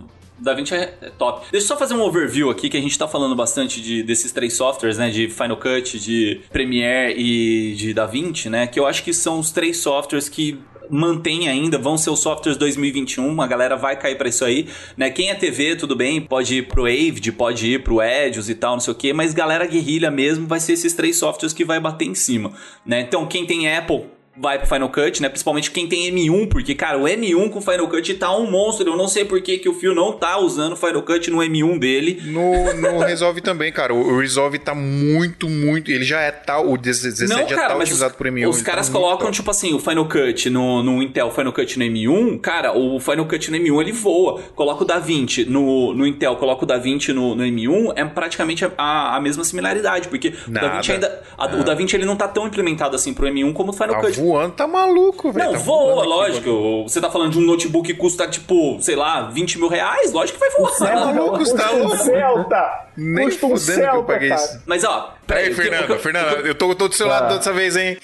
top. o DaVinci é é top. Deixa eu só fazer um overview aqui, que a gente tá falando bastante de, desses três softwares, né? De Final Cut, de Premiere e de DaVinci, né? Que eu acho que são os três softwares que mantém ainda, vão ser os softwares 2021, a galera vai cair pra isso aí, né? Quem é TV, tudo bem, pode ir pro Avid, pode ir pro Edios e tal, não sei o que, mas galera guerrilha mesmo vai ser esses três softwares que vai bater em cima, né? Então, quem tem Apple vai pro Final Cut, né? Principalmente quem tem M1, porque, cara, o M1 com o Final Cut tá um monstro. Eu não sei por que, que o Phil não tá usando o Final Cut no M1 dele. No, no Resolve também, cara. O o Resolve tá muito, muito. Ele já é tal. O 17 não, já cara, tá mas utilizado os, por M1. os caras tá colocam, tipo assim, o Final Cut no, no Intel, o Final Cut no M1. Cara, o Final Cut no M1 ele voa. Coloca o DaVinci no, no Intel, coloca o DaVinci no, no M1. É praticamente a, a mesma similaridade, porque o Nada. DaVinci ainda. a- O DaVinci ele não tá tão implementado assim pro M1 como o Final Tá Cut. Voando, tá maluco, velho. Não, tá voa, voando aqui, lógico. Você tá falando de um notebook que custa, tipo, sei lá, 20 mil reais? Lógico que vai voar. Você é maluco, você tá Custa um louco? Celta! Nem Custa um fudendo que eu Celta, paguei cara. isso. Mas ó, peraí. O Fernando, que- Fernando, eu tô, tô do seu lado dessa vez, hein?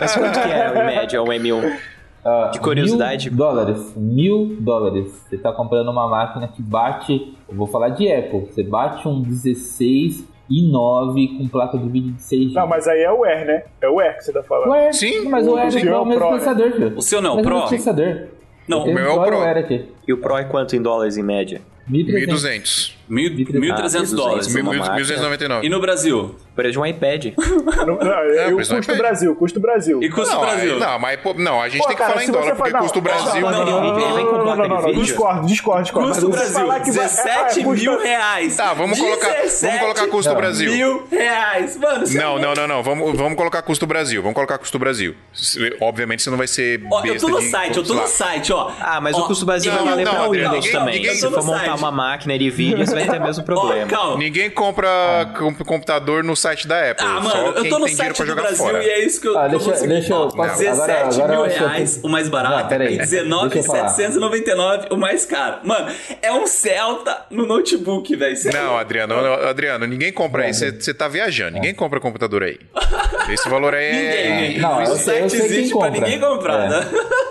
Mas quanto que é, em média, um M1? Ah, De curiosidade. Mil dólares. Mil dólares. Você tá comprando uma máquina que bate. Eu vou falar de Apple. Você bate um 16 e 9 com placa de vídeo de 6 Não, mas aí é o Air, né? É o Air que você tá falando. Ué, Sim, mas o seu é é o mesmo Pro, né? processador, filho. O seu não, Pro? É o mesmo processador. Não, o meu é o Pro. E o Pro é quanto em dólares em média? 1.300. 1.200. Mil- 1.300 Ah, dólares. Mil- uma máquina. 1.299. E no Brasil? Preço de um iPad. Não, não, é, o é custo. Brasil, custo Brasil. E custo Não, Brasil? aí- não, mas pô, não, a gente Pô, tem que cara, falar em dólar, porque custo Brasil. não, Não, não, não, não? Discordo, discordo, discordo. Custo Brasil, falar que vai- 17 é, custa- mil reais. Tá, vamos colocar, vamos 17 colocar custo Não. Brasil. mil reais. Mano, Não, é não, não, não. Vamos, vamos colocar custo Brasil. Vamos colocar custo Brasil. Obviamente você não vai ser Ó, eu tô no de- site, eu tô no site, ó. Ah, mas Ó, o custo Brasil vai valer pra Adriano, Windows também. ninguém- Se for montar uma máquina de vídeo, você vai ter o mesmo problema. Ninguém compra com- computador no site da Apple. Ah, só mano, eu tô no site do Brasil fora. e é isso que eu, Ah, que eu deixa- deixa eu- posso- 17 agora- agora mil eu que reais tenho- o mais barato Não, e 19,799 o mais caro. Mano, é um Celta no notebook, velho. É Não. Adriano, não, Adriano, ninguém compra aí. Você tá viajando. Ninguém compra computador aí. Esse valor aí Ninguém, é. ninguém. Não, o site existe pra ninguém comprar, É. né?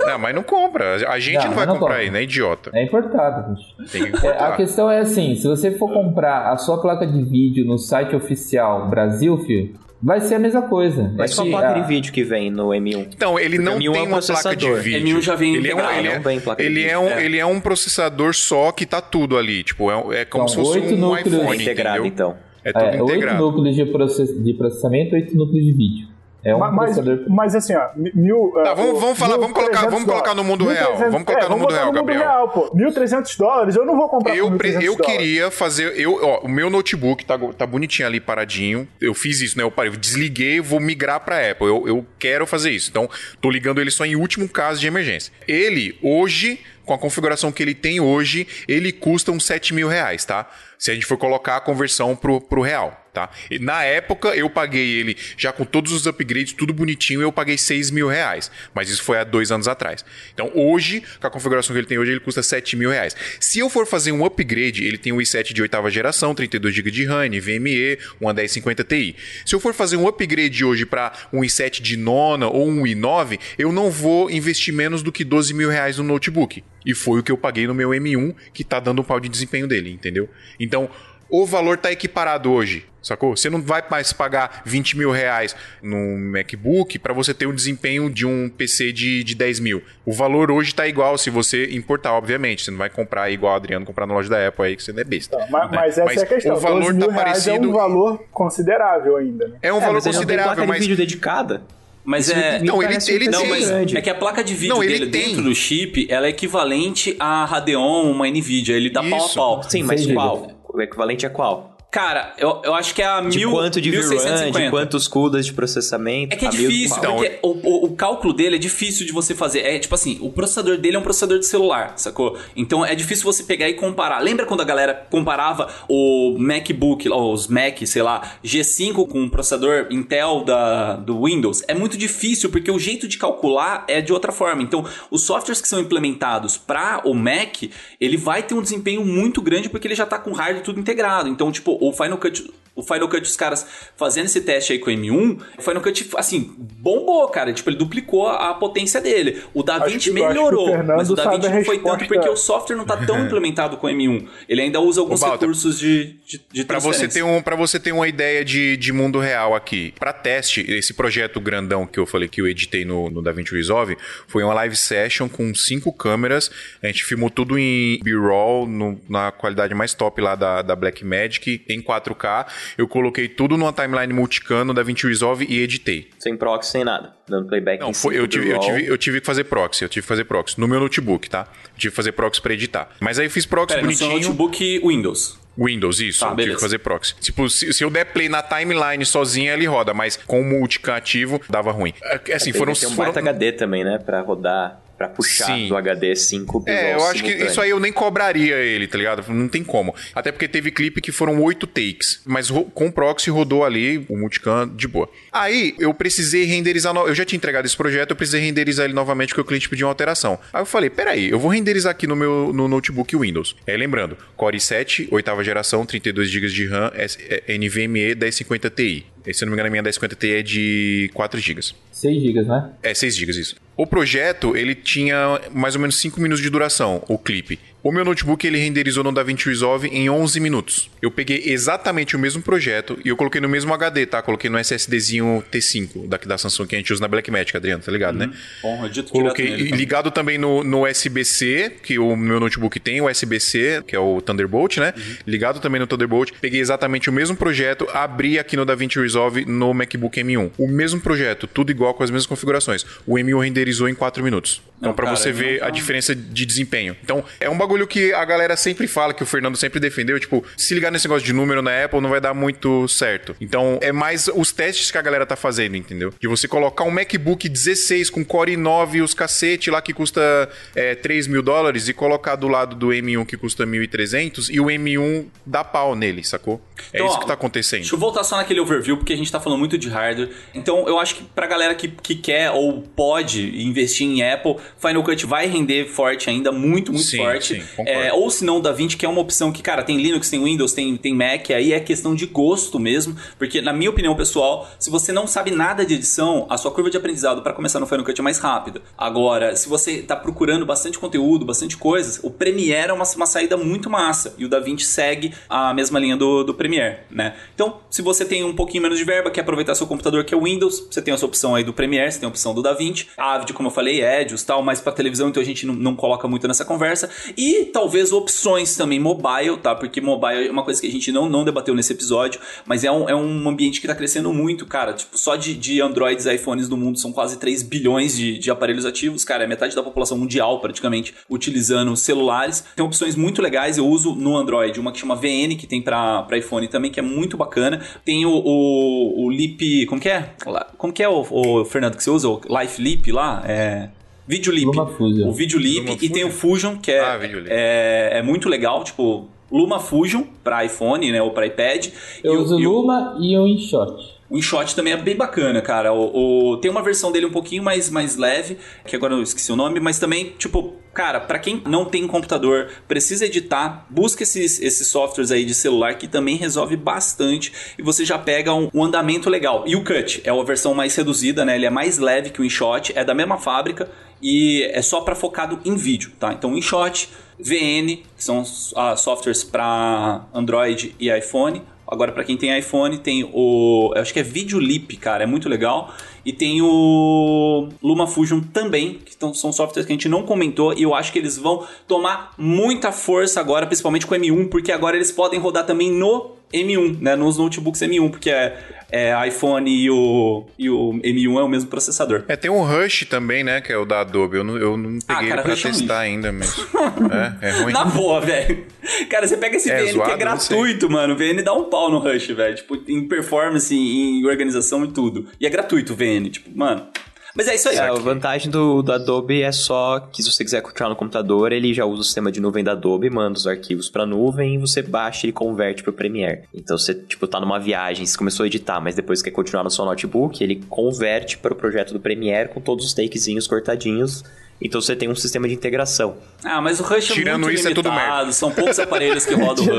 Não, mas não compra. A gente Não, não, vai comprar compra. aí, né, idiota? É importado, bicho. Tem que É, a questão é assim, se você for comprar a sua placa de vídeo no site oficial Brasil, filho, vai ser a mesma coisa. Mas É qual placa de vídeo que vem no M1? Então, ele não M1 tem é um uma placa de processador. vídeo. M1 já vem ele é um, ele é, não vem placa de ele vídeo. é um, É. ele é um processador só que tá tudo ali. Tipo, é, é como São se fosse oito um núcleos iPhone, integrado, entendeu? então. É tudo É, oito integrado. núcleos de, process- de processamento, oito núcleos de vídeo. É um Ma- Mas, processador. mas assim, ó, mi- mil. Tá, uh, vamos- vamos falar, vamos colocar- 1.300 vamos colocar no mundo real, 1.300 vamos colocar é, no mundo real, Gabriel. pô. 1.300 dólares, eu não vou comprar Eu, por pre- 1.300 eu dólares. queria fazer. Eu, ó, o meu notebook tá, tá bonitinho ali paradinho. Eu fiz isso, né? Eu parei, eu desliguei, vou migrar pra Apple. Eu, eu quero fazer isso. Então, tô ligando ele só em último caso de emergência. Ele, hoje, com a configuração que ele tem hoje, ele custa uns 7 mil reais, tá? Se a gente for colocar a conversão pro, pro real, tá? E na época eu paguei ele já com todos os upgrades, tudo bonitinho, eu paguei 6 mil reais. Mas isso foi há dois anos atrás. Então hoje, com a configuração que ele tem hoje, ele custa 7 mil reais. Se eu for fazer um upgrade, ele tem um i7 de oitava geração, 32 GB de RAM, NVMe, uma 1050 Ti. Se eu for fazer um upgrade hoje para um i7 de nona ou um i9, eu não vou investir menos do que 12 mil reais no notebook. E foi o que eu paguei no meu M1, que tá dando um pau de desempenho dele, entendeu? Então, o valor tá equiparado hoje, sacou? Você não vai mais pagar 20 mil reais num MacBook para você ter um desempenho de um PC de, de 10 mil. O valor hoje tá igual se você importar, obviamente. Você não vai comprar igual o Adriano comprar na loja da Apple aí, que você não é besta. Mas, né? mas essa é a questão. O valor 12 mil tá parecido. é um valor considerável ainda, né? É um É, valor mas considerável, placa de mas. vídeo dedicada. Mas Isso é. Não, ele- ele Não, tem. mas grande. é que a placa de vídeo Não, ele dele tem. dentro do chip, ela é equivalente à Radeon, uma Nvidia. Ele dá pau a Isso. pau. Sim, mas qual? O equivalente é qual? Cara, eu, eu acho que é a De mil, quanto de VRAM, 1650. de quantos CUDAs de processamento? É que é mil- difícil, Então, porque o, o, o cálculo dele é difícil de você fazer. É tipo assim, o processador dele é um processador de celular, sacou? Então é difícil você pegar e comparar. Lembra quando a galera comparava o MacBook, ou os Mac, sei lá, G5 com o processador Intel da, do Windows? É muito difícil, porque o jeito de calcular é de outra forma. Então, os softwares que são implementados para o Mac, ele vai ter um desempenho muito grande, porque ele já tá com hardware tudo integrado. Então, tipo, o Final Cut o Final Cut, os caras fazendo esse teste aí com o M1, o Final Cut, assim, bombou, cara. Tipo, ele duplicou a, potência dele. O DaVinci o melhorou, mas o DaVinci não foi tanto porque o software não tá tão implementado com o M1. Ele ainda usa alguns Balta, recursos de, de, de Pra você, ter um, pra você ter uma ideia de, de mundo real aqui, pra teste, esse projeto grandão que eu falei que eu editei no, no DaVinci Resolve foi uma live session com cinco câmeras. A gente filmou tudo em B-roll, na qualidade mais top lá da, da Blackmagic, em 4K. Eu coloquei tudo numa timeline multicam no DaVinci Resolve e editei. Sem proxy, sem nada. Dando playback Não, em foi, eu, tive, eu, tive, eu tive que fazer proxy, eu tive que fazer proxy. No meu notebook, tá? Eu tive que fazer proxy pra editar. Mas aí eu fiz proxy Pera, no seu bonitinho. notebook Windows. Windows, isso. Tá, eu tive que fazer proxy. Tipo, se, se eu der play na timeline sozinha, ele roda, mas com o multicam ativo, dava ruim. É, Assim, foram... Tem um foram HD também, né? Pra rodar, pra puxar Sim. do HD 5 pro É, eu acho que isso aí eu nem cobraria ele, tá ligado? Não tem como. Até porque teve clipe que foram oito takes. Mas com proxy rodou ali o multicam de boa. Aí eu precisei renderizar. no- Eu já tinha entregado esse projeto, eu precisei renderizar ele novamente porque o cliente pediu uma alteração. Aí eu falei: peraí, eu vou renderizar aqui no meu no notebook Windows. É, lembrando, Core i7, oitava geração, 32 GB de RAM, é, NVMe 1050 Ti. E, Se eu não me engano, a minha 1050 Ti é de 4 GB. 6 GB, né? É, 6 GB isso. O projeto, ele tinha mais ou menos 5 minutos de duração, o clipe. O meu notebook, ele renderizou no DaVinci Resolve em 11 minutos. Eu peguei exatamente o mesmo projeto e eu coloquei no mesmo HD, tá? Coloquei no SSDzinho T5, daqui da Samsung, que a gente usa na Blackmagic, Adriano, tá ligado, né? Bom, eu dito Coloquei nele, ligado também no, no USB-C, que o meu notebook tem, o USB-C, que é o Thunderbolt, né? Ligado também no Thunderbolt. Peguei exatamente o mesmo projeto, abri aqui no DaVinci Resolve no MacBook M1. O mesmo projeto, tudo igual com as mesmas configurações. O M1 renderizou em 4 minutos. Então, Não, pra cara, você não ver tá- a diferença de desempenho. Então, é um bagulho que a galera sempre fala, que o Fernando sempre defendeu, tipo, se ligar nesse negócio de número na Apple não vai dar muito certo. Então, é mais os testes que a galera tá fazendo, entendeu? De você colocar um MacBook 16 com Core i9 e os cacete lá que custa é, 3 mil dólares e colocar do lado do M1 que custa 1.300 e o M1 dá pau nele, sacou? É Então, isso ó, que tá acontecendo. Deixa eu voltar só naquele overview, porque a gente tá falando muito de hardware. Então, eu acho que pra galera que, que quer ou pode investir em Apple, Final Cut vai render forte ainda, muito, muito Sim, forte. sim, concordo. É, ou se não, o DaVinci, que é uma opção que, cara, tem Linux, tem Windows, tem, tem Mac, aí é questão de gosto mesmo. Porque, na minha opinião pessoal, se você não sabe nada de edição, a sua curva de aprendizado para começar no Final Cut é mais rápida. Agora, se você tá procurando bastante conteúdo, bastante coisas, o Premiere é uma, uma saída muito massa. E o DaVinci segue a mesma linha do, do Premiere, né? Então, se você tem um pouquinho menos de verba, quer aproveitar seu computador que é o Windows, você tem essa opção aí do Premiere, você tem a opção do DaVinci. Avid, como eu falei, Edios tal, mas para televisão, então a gente não, não coloca muito nessa conversa. E talvez opções também mobile, tá? Porque mobile é uma coisa que a gente não, não debateu nesse episódio, mas é um, é um ambiente que tá crescendo muito, cara. Tipo, só de, de Androids e iPhones do mundo são quase 3 bilhões de, de aparelhos ativos, cara. É metade da população mundial, praticamente, utilizando celulares. Tem opções muito legais, eu uso no Android, uma que chama VN, que tem pra iPhone também, que é muito bacana. Tem o, o, o Leap. Como que é? Como que é o, o Fernando que você usa? O Life Leap lá? É. Video Leap. Luma Fusion. O Video Leap Luma e tem o Fusion, que é, Ah, é, é muito legal, tipo, Luma Fusion para iPhone, né, ou para iPad. Eu e uso o- Luma e o InShot. o InShot também é bem bacana, cara. O, o- tem uma versão dele um pouquinho mais, mais leve, que agora eu esqueci o nome, mas também, tipo, cara, pra quem não tem computador, precisa editar, busca esses, esses softwares aí de celular que também resolve bastante e você já pega um, um andamento legal. E o Cut é a versão mais reduzida, né? Ele é mais leve que o InShot, é da mesma fábrica e é só para focado em vídeo, tá? Então, InShot, VN, que são ah, softwares para Android e iPhone. Agora, para quem tem iPhone, tem o. Acho que é Videolip, cara, é muito legal. E tem o LumaFusion também, que são softwares que a gente não comentou. E eu acho que eles vão tomar muita força agora, principalmente com o M1, porque agora eles podem rodar também no M1, né? Nos notebooks M1, porque é, é iPhone e o, e o M1 é o mesmo processador. É, tem um Rush também, né? Que é o da Adobe. Eu não, eu não Ah, peguei cara, ele pra Rush é um testar lixo. ainda, mas. é, é ruim. Na boa, velho. Cara, você pega esse É VN que zoado, é não gratuito, mano. O VN dá um pau no Rush, velho. Tipo, em performance, em organização e tudo. E é gratuito o VN, tipo, mano. Mas é isso aí. É, a vantagem do, do Adobe é só que se você quiser continuar no computador, ele já usa o sistema de nuvem da Adobe, manda os arquivos pra nuvem e você baixa e converte pro Premiere. Então você, tipo, tá numa viagem, você começou a editar, mas depois quer continuar no seu notebook, ele converte para o projeto do Premiere com todos os takezinhos cortadinhos. Então você tem um sistema de integração. Ah, mas o Rush é Tirando muito isso, é tudo limitado. merda. São poucos aparelhos que rodam o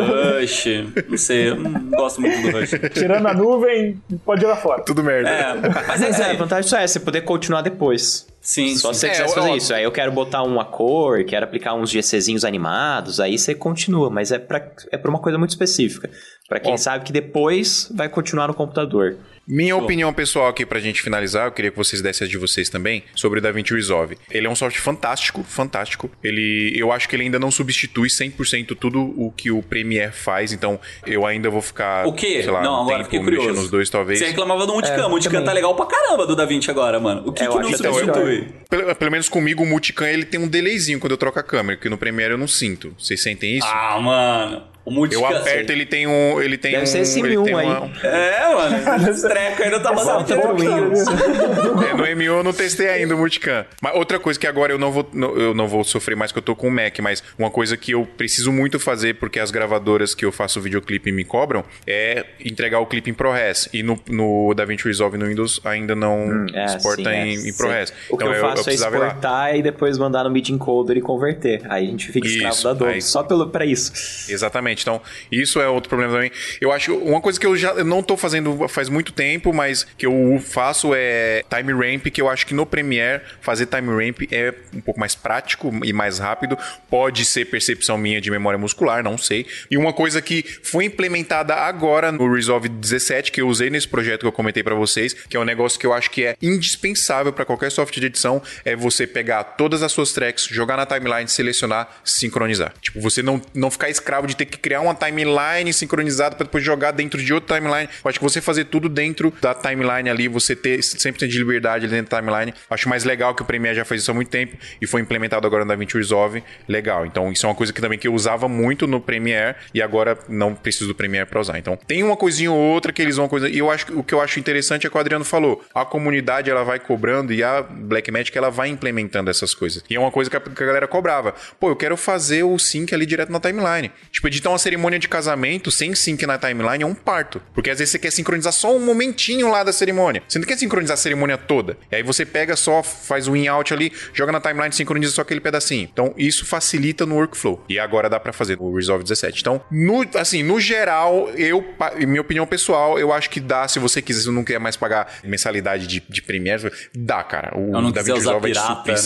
Rush. Não sei, eu não gosto muito do Rush. Tirando a nuvem, pode jogar fora. Tudo merda. É, mas é É, a vantagem só é você poder continuar depois. Sim, Só se você É, quisesse ó, fazer ó. isso. Aí eu quero botar uma cor, quero aplicar uns GCzinhos animados, aí você continua, mas é pra, é pra uma coisa muito específica. Pra quem Ó. sabe que depois vai continuar no computador. Minha opinião pessoal aqui pra gente finalizar, eu queria que vocês dessem a de vocês também, sobre o DaVinci Resolve. Ele é um software fantástico, fantástico. Ele, eu acho que ele ainda não substitui 100% tudo o que o Premiere faz, então eu ainda vou ficar, O quê? sei lá, não, um agora tempo fiquei mexendo curioso. nos dois talvez. Você reclamava do Multicam. o Multicam também. tá legal pra caramba do DaVinci agora, mano. O que, É, que eu não acho Então, substitui? pelo, pelo menos comigo, o Multicam ele tem um delayzinho quando eu troco a câmera, que no Premiere eu não sinto. Vocês sentem isso? Ah, mano. O Multicam... eu aperto, ele tem um. Ele tem Deve um. ser esse ele M1 tem aí. uma- É, mano. Esse treco não tá mandando foto tempo. Windows. É, no M1 eu não testei ainda o Multicam. Mas outra coisa que agora eu não vou, não- eu não vou sofrer mais que eu tô com o Mac, mas uma coisa que eu preciso muito fazer, porque as gravadoras que eu faço videoclipe me cobram, é entregar o clipe em ProRes. E no, no DaVinci Resolve no Windows ainda não É, exporta sim, é. em, em ProRes. O que então eu faço é ir lá. exportar e depois mandar no Media Encoder e converter. Aí a gente fica escravo Isso, da Adobe, aí- só pelo, pra isso. Exatamente. Então, isso é outro problema também. Eu acho uma coisa que eu já eu não tô fazendo faz muito tempo, mas que eu faço é time ramp, que eu acho que no Premiere fazer time ramp é um pouco mais prático e mais rápido. Pode ser percepção minha de memória muscular, não sei. E uma coisa que foi implementada agora no Resolve 17, que eu usei nesse projeto que eu comentei pra vocês, que é um negócio que eu acho que é indispensável pra qualquer software de edição, é você pegar todas as suas tracks, jogar na timeline, selecionar, sincronizar. Tipo, você não, não ficar escravo de ter que criar uma timeline sincronizada pra depois jogar dentro de outra timeline. Eu acho que você fazer tudo dentro da timeline ali, você ter 100% de liberdade ali dentro da timeline. Acho mais legal que o Premiere já faz isso há muito tempo e foi implementado agora no DaVinci Resolve. Legal. Então, isso é uma coisa que também que eu usava muito no Premiere e agora não preciso do Premiere pra usar. Então, tem uma coisinha ou outra que eles vão coisa. E eu acho o que eu acho interessante é que o Adriano falou. A comunidade ela vai cobrando e a Blackmagic ela vai implementando essas coisas. E é uma coisa que a, que a galera cobrava. Pô, eu quero fazer o sync ali direto na timeline. Tipo, editar uma cerimônia de casamento sem sync na timeline é um parto. Porque às vezes você quer sincronizar só um momentinho lá da cerimônia. Você não quer sincronizar a cerimônia toda. E aí você pega só, faz o in-out ali, joga na timeline, sincroniza só aquele pedacinho. Então, isso facilita no workflow. E agora dá pra fazer no Resolve 17. Então, no, assim, no geral, eu, minha opinião pessoal, eu acho que dá, se você quiser, se não quer mais pagar mensalidade de, de Premiere, dá, cara. O Eu não DaVinci Resolve pirata, vai te suprir né?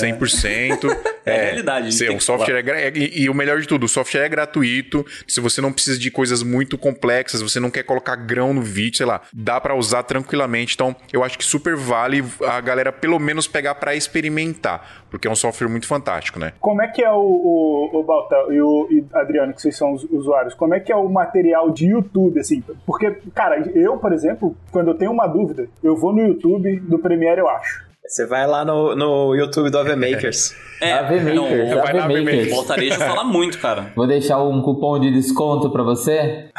100%. É a realidade, a gente Sim, tem o software é é- e, e o melhor de tudo, o software é gratuito. Se você não precisa de coisas muito complexas, você não quer colocar grão no vídeo, sei lá, dá pra usar tranquilamente. Então, eu acho que super vale a galera pelo menos pegar pra experimentar, porque é um software muito fantástico, né? Como é que é o, o, o Balta e o e Adriano, que vocês são os usuários, como é que é o material de YouTube, assim? Porque, cara, eu, por exemplo, quando eu tenho uma dúvida, eu vou no YouTube do Premiere, eu acho. Você vai lá no, no YouTube do AV Makers. É, AV Makers, não, o vai na AV Makers. o Voltarejo fala muito, cara. Vou deixar um cupom de desconto pra você.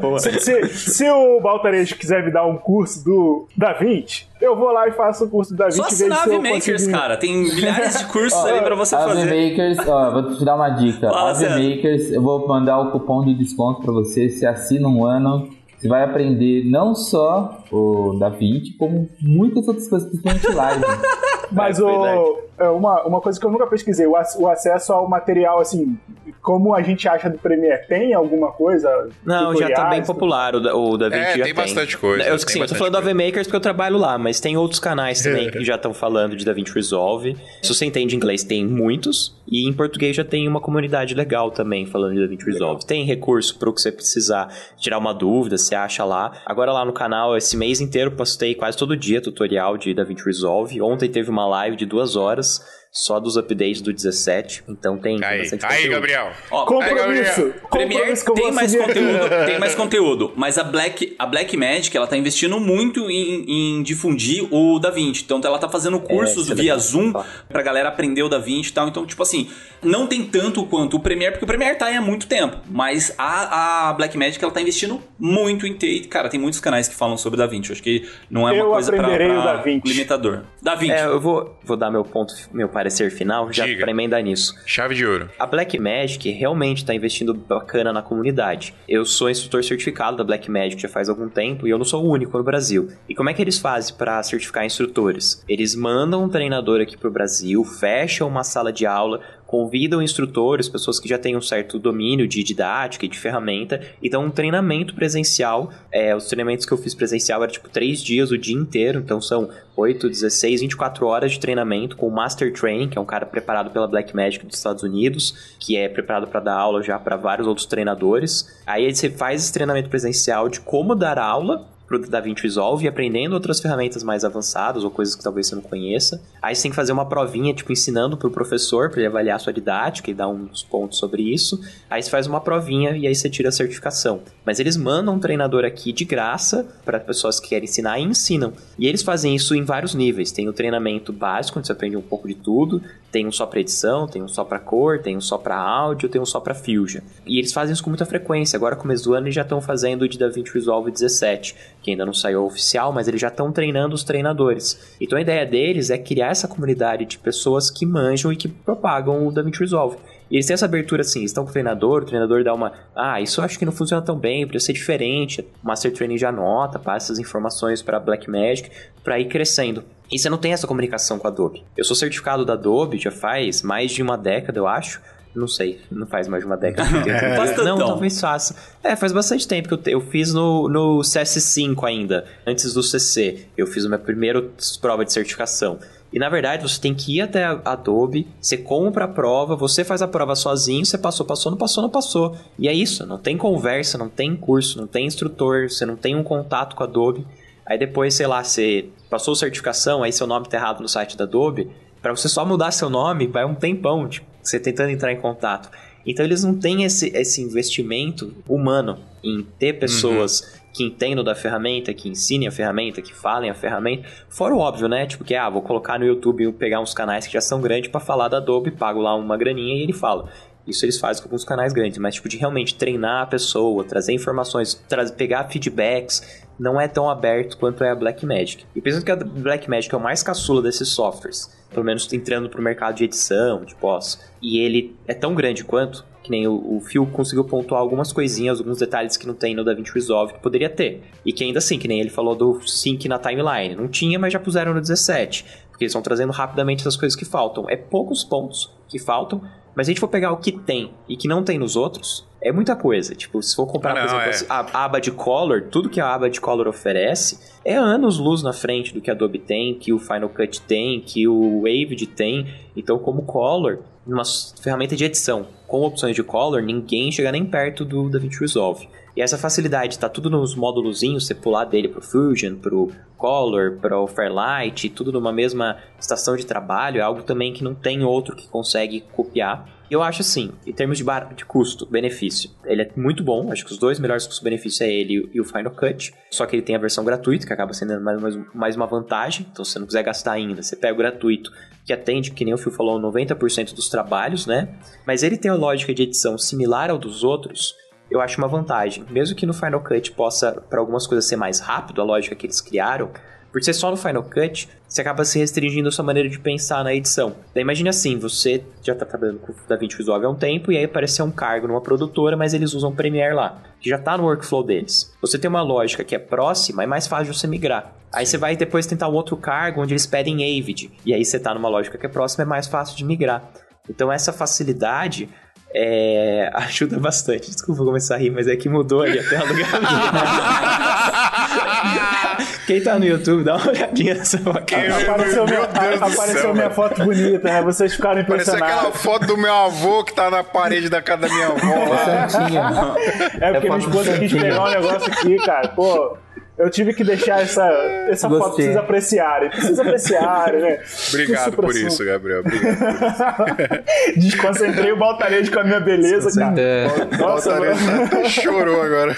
Boa. Se, se, se o Baltarejo quiser me dar um curso do Da Vinci, eu vou lá e faço o curso do Da Vinci Só vejo assinar se AV Makers, cara. Tem milhares de cursos aí pra você AV fazer. Makers, ó, vou te dar uma dica. Fala, AV. Makers, eu vou mandar o cupom de desconto pra você. Você assina um ano, você vai aprender não só o DaVinci, como muitas outras coisas, principalmente live. Mas o, é uma, uma coisa que eu nunca pesquisei, o, ac- o acesso ao material, assim, como a gente acha do Premiere, tem alguma coisa? Não, já tá bem popular o, da- o DaVinci É, já tem bastante coisa, Eu, sim, eu tô falando do coisa. AV Makers porque eu trabalho lá, mas tem outros canais também que já estão falando de DaVinci Resolve. Se você entende inglês, tem muitos. E em português já tem uma comunidade legal também falando de DaVinci Resolve. Tem recurso para o que você precisar tirar uma dúvida, você acha lá. Agora lá no canal, esse mês inteiro, postei quase todo dia tutorial de DaVinci Resolve. Ontem teve uma live de duas horas. Só dos updates do 17, então tem, tem Aí, bastante aí, conteúdo. Gabriel. Ó, Compromisso! Premiere Compromisso que eu tem vou mais assumir. conteúdo, tem mais conteúdo, mas a Black, a Black Magic, ela tá investindo muito em, em difundir o DaVinci. Então ela tá fazendo cursos isso é via. Zoom Tá. pra galera aprender o DaVinci e tal. Então, tipo assim, não tem tanto quanto o Premiere, porque o Premiere tá aí há muito tempo, mas a, a Black Magic ela tá investindo muito em ter, cara, tem muitos canais que falam sobre o DaVinci. Eu acho que não é uma Eu coisa pra, aprenderei o pra DaVinci. limitador. DaVinci. É, eu vou, vou dar meu ponto, meu parecer final, já pra emendar nisso. Chave de ouro. A Blackmagic realmente está investindo bacana na comunidade. Eu sou instrutor certificado da Blackmagic já faz algum tempo e eu não sou o único no Brasil. E como é que eles fazem para certificar instrutores? Eles mandam um treinador aqui pro Brasil, fecham uma sala de aula, convidam instrutores, pessoas que já têm um certo domínio de didática e de ferramenta, e dão um treinamento presencial. É, os treinamentos que eu fiz presencial eram tipo três dias o dia inteiro, então são 8, 16, 24 horas de treinamento com o Master Training, que é um cara preparado pela Blackmagic dos Estados Unidos, que é preparado para dar aula já para vários outros treinadores. Aí você faz esse treinamento presencial de como dar aula pro DaVinci Resolve e aprendendo outras ferramentas mais avançadas ou coisas que talvez você não conheça. Aí você tem que fazer uma provinha, tipo, ensinando pro professor para ele avaliar a sua didática e dar uns pontos sobre isso. Aí você faz uma provinha e aí você tira a certificação. Mas eles mandam um treinador aqui de graça para pessoas que querem ensinar e ensinam. E eles fazem isso em vários níveis. Tem o treinamento básico, onde você aprende um pouco de tudo. Tem um só para edição, tem um só para cor, tem um só para áudio, tem um só para Fusion. E eles fazem isso com muita frequência. Agora, começo do ano, eles já estão fazendo o de DaVinci Resolve 17, que ainda não saiu oficial, mas eles já estão treinando os treinadores. Então a ideia deles é criar essa comunidade de pessoas que manjam e que propagam o DaVinci Resolve. E eles têm essa abertura assim, estão com o treinador, o treinador dá uma. Ah, isso eu acho que não funciona tão bem, precisa ser diferente. O Master Training já anota, passa essas informações para Blackmagic para ir crescendo. E você não tem essa comunicação com a Adobe. Eu sou certificado da Adobe já faz mais de uma década, eu acho. Não sei, não faz mais de uma década. que eu tenho. Faz não, talvez faça. É, faz bastante tempo que eu, te- eu fiz no, no CS5 ainda, antes do CC. Eu fiz a minha primeira prova de certificação. E na verdade você tem que ir até a Adobe, você compra a prova, você faz a prova sozinho, você passou, passou, não passou, não passou. E é isso, não tem conversa, não tem curso, não tem instrutor, você não tem um contato com a Adobe. Aí depois, sei lá, você passou certificação, aí seu nome tá errado no site da Adobe, Pra você só mudar seu nome, vai um tempão, tipo, você tentando entrar em contato. Então eles não têm esse, esse investimento humano em ter pessoas que entendam da ferramenta, que ensinem a ferramenta, que falem a ferramenta. Fora o óbvio, né? Tipo que, ah, vou colocar no YouTube, pegar uns canais que já são grandes pra falar da Adobe, pago lá uma graninha e ele fala. Isso eles fazem com alguns canais grandes, mas tipo de realmente treinar a pessoa, trazer informações, tra pegar feedbacks, não é tão aberto quanto é a Blackmagic. E pensando que a Blackmagic é o mais caçula desses softwares, pelo menos entrando pro mercado de edição, de pós, e ele é tão grande quanto, que nem o, o Phil conseguiu pontuar algumas coisinhas, alguns detalhes que não tem no DaVinci Resolve que poderia ter. E que ainda assim, que nem ele falou do sync na timeline. Não tinha, mas já puseram no 17. Porque eles estão trazendo rapidamente as coisas que faltam. É poucos pontos que faltam, mas se a gente for pegar o que tem e que não tem nos outros, é muita coisa. Tipo, se for comprar, Ah, por não, exemplo, é. a, aba de Color, tudo que a aba de Color oferece, é anos luz na frente do que a Adobe tem, que o Final Cut tem, que o Avid tem. Então, como Color, numa ferramenta de edição com opções de color, ninguém chega nem perto do DaVinci Resolve. E essa facilidade, tá tudo nos módulozinhos, você pular dele pro Fusion, pro Color, pro Fairlight, tudo numa mesma estação de trabalho, é algo também que não tem outro que consegue copiar. Eu acho assim, em termos de, de custo-benefício, ele é muito bom. Acho que os dois melhores custo-benefício é ele e o Final Cut. Só que ele tem a versão gratuita, que acaba sendo mais, mais, mais uma vantagem. Então, se você não quiser gastar ainda, você pega o gratuito, que atende, que nem o Phil falou, 90% dos trabalhos, né? Mas ele tem a lógica de edição similar ao dos outros, eu acho uma vantagem. Mesmo que no Final Cut possa, para algumas coisas, ser mais rápido, a lógica que eles criaram, por ser só no Final Cut, você acaba se restringindo a sua maneira de pensar na edição. Daí imagine assim, você já está trabalhando com o DaVinci Resolve há um tempo e aí apareceu um cargo numa produtora, mas eles usam Premiere lá, que já está no workflow deles. Você tem uma lógica que é próxima, é mais fácil de você migrar. Aí você vai depois tentar um outro cargo onde eles pedem Avid, e aí você está numa lógica que é próxima, é mais fácil de migrar. Então essa facilidade é, ajuda bastante. Desculpa começar a rir, mas é que mudou ali a tela do Quem tá no YouTube, dá uma olhadinha nessa cara. Apareceu, minha, apareceu céu, minha foto bonita, né? Vocês ficaram impressionados. Parece aquela foto do meu avô que tá na parede da casa da minha avó. É, é porque é minha esposa quis pegar um negócio aqui, cara. Pô, eu tive que deixar essa, essa foto pra vocês apreciarem. Precisa apreciarem, né? Obrigado por isso, Gabriel. Obrigado por isso. Desconcentrei o Baltarejo com a minha beleza, cara. É. Nossa, o chorou agora.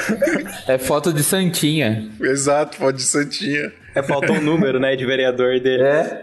É foto de Santinha. Exato, foto de Santinha. É, falta um número, né, de vereador dele. É.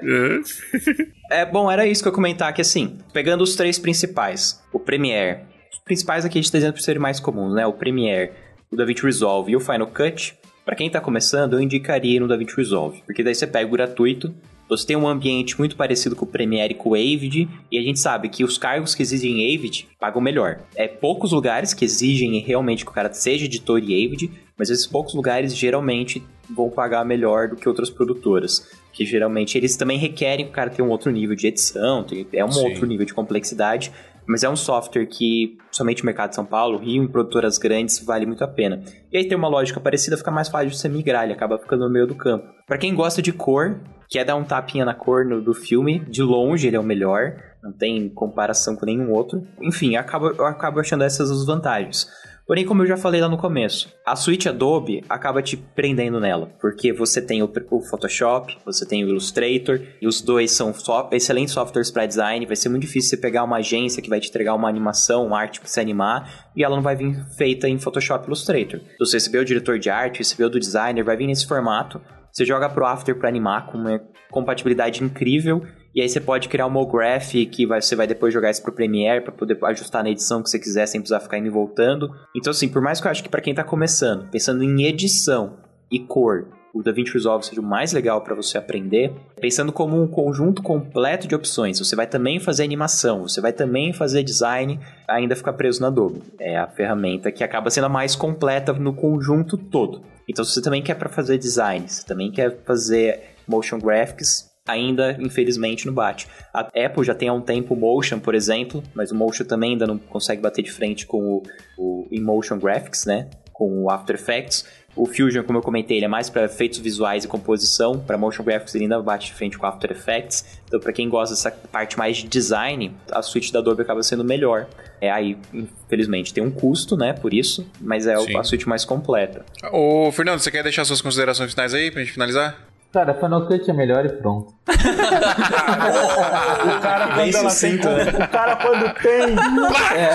é. É, bom, era isso que eu ia comentar, que assim, pegando os três principais, o Premiere, os principais aqui a gente tá dizendo por serem mais comuns, né, o Premiere, o DaVinci Resolve e o Final Cut, para quem está começando, eu indicaria no DaVinci Resolve, porque daí você pega o gratuito, você tem um ambiente muito parecido com o Premiere e com o Avid, e a gente sabe que os cargos que exigem Avid pagam melhor. É poucos lugares que exigem realmente que o cara seja editor e Avid, mas esses poucos lugares geralmente vão pagar melhor do que outras produtoras. Que geralmente eles também requerem que o cara tenha um outro nível de edição, é um Sim. outro nível de complexidade, mas é um software que somente o mercado de São Paulo, Rio, em produtoras grandes, vale muito a pena. E aí tem uma lógica parecida, fica mais fácil de você migrar, ele acaba ficando no meio do campo. Para quem gosta de cor, quer dar um tapinha na cor no, do filme, de longe ele é o melhor, não tem comparação com nenhum outro. Enfim, eu acabo, eu acabo achando essas as vantagens. Porém, como eu já falei lá no começo, a suíte Adobe acaba te prendendo nela, porque você tem o, Photoshop, você tem o Illustrator, e os dois são so excelentes softwares para design. Vai ser muito difícil você pegar uma agência que vai te entregar uma animação, uma arte para você animar, e ela não vai vir feita em Photoshop Illustrator. Se você receber o diretor de arte, receber o do designer, vai vir nesse formato. Você joga pro After para animar com uma compatibilidade incrível e aí você pode criar um MoGraph que vai, você vai depois jogar isso pro Premiere para poder ajustar na edição que você quiser sem precisar ficar indo e voltando. Então assim, por mais que eu acho que para quem tá começando, pensando em edição e cor, o DaVinci Resolve seja o mais legal para você aprender, pensando como um conjunto completo de opções. Você vai também fazer animação, você vai também fazer design, ainda ficar preso na Adobe. É a ferramenta que acaba sendo a mais completa no conjunto todo. Então, se você também quer para fazer design, se também quer fazer motion graphics, ainda, infelizmente, não bate. A Apple já tem há um tempo o Motion, por exemplo, mas o Motion também ainda não consegue bater de frente com o, o Emotion Graphics, né? Com o After Effects. O Fusion, como eu comentei, ele é mais para efeitos visuais e composição. Para motion graphics, ele ainda bate de frente com o After Effects. Então, para quem gosta dessa parte mais de design, a suite da Adobe acaba sendo melhor. É aí, infelizmente, tem um custo, né, por isso, mas é Sim. a suite mais completa. Ô, Fernando, você quer deixar suas considerações finais aí pra gente finalizar? Cara, Final Cut é melhor e pronto. o cara quando ela tem, né? o cara quando tem, é.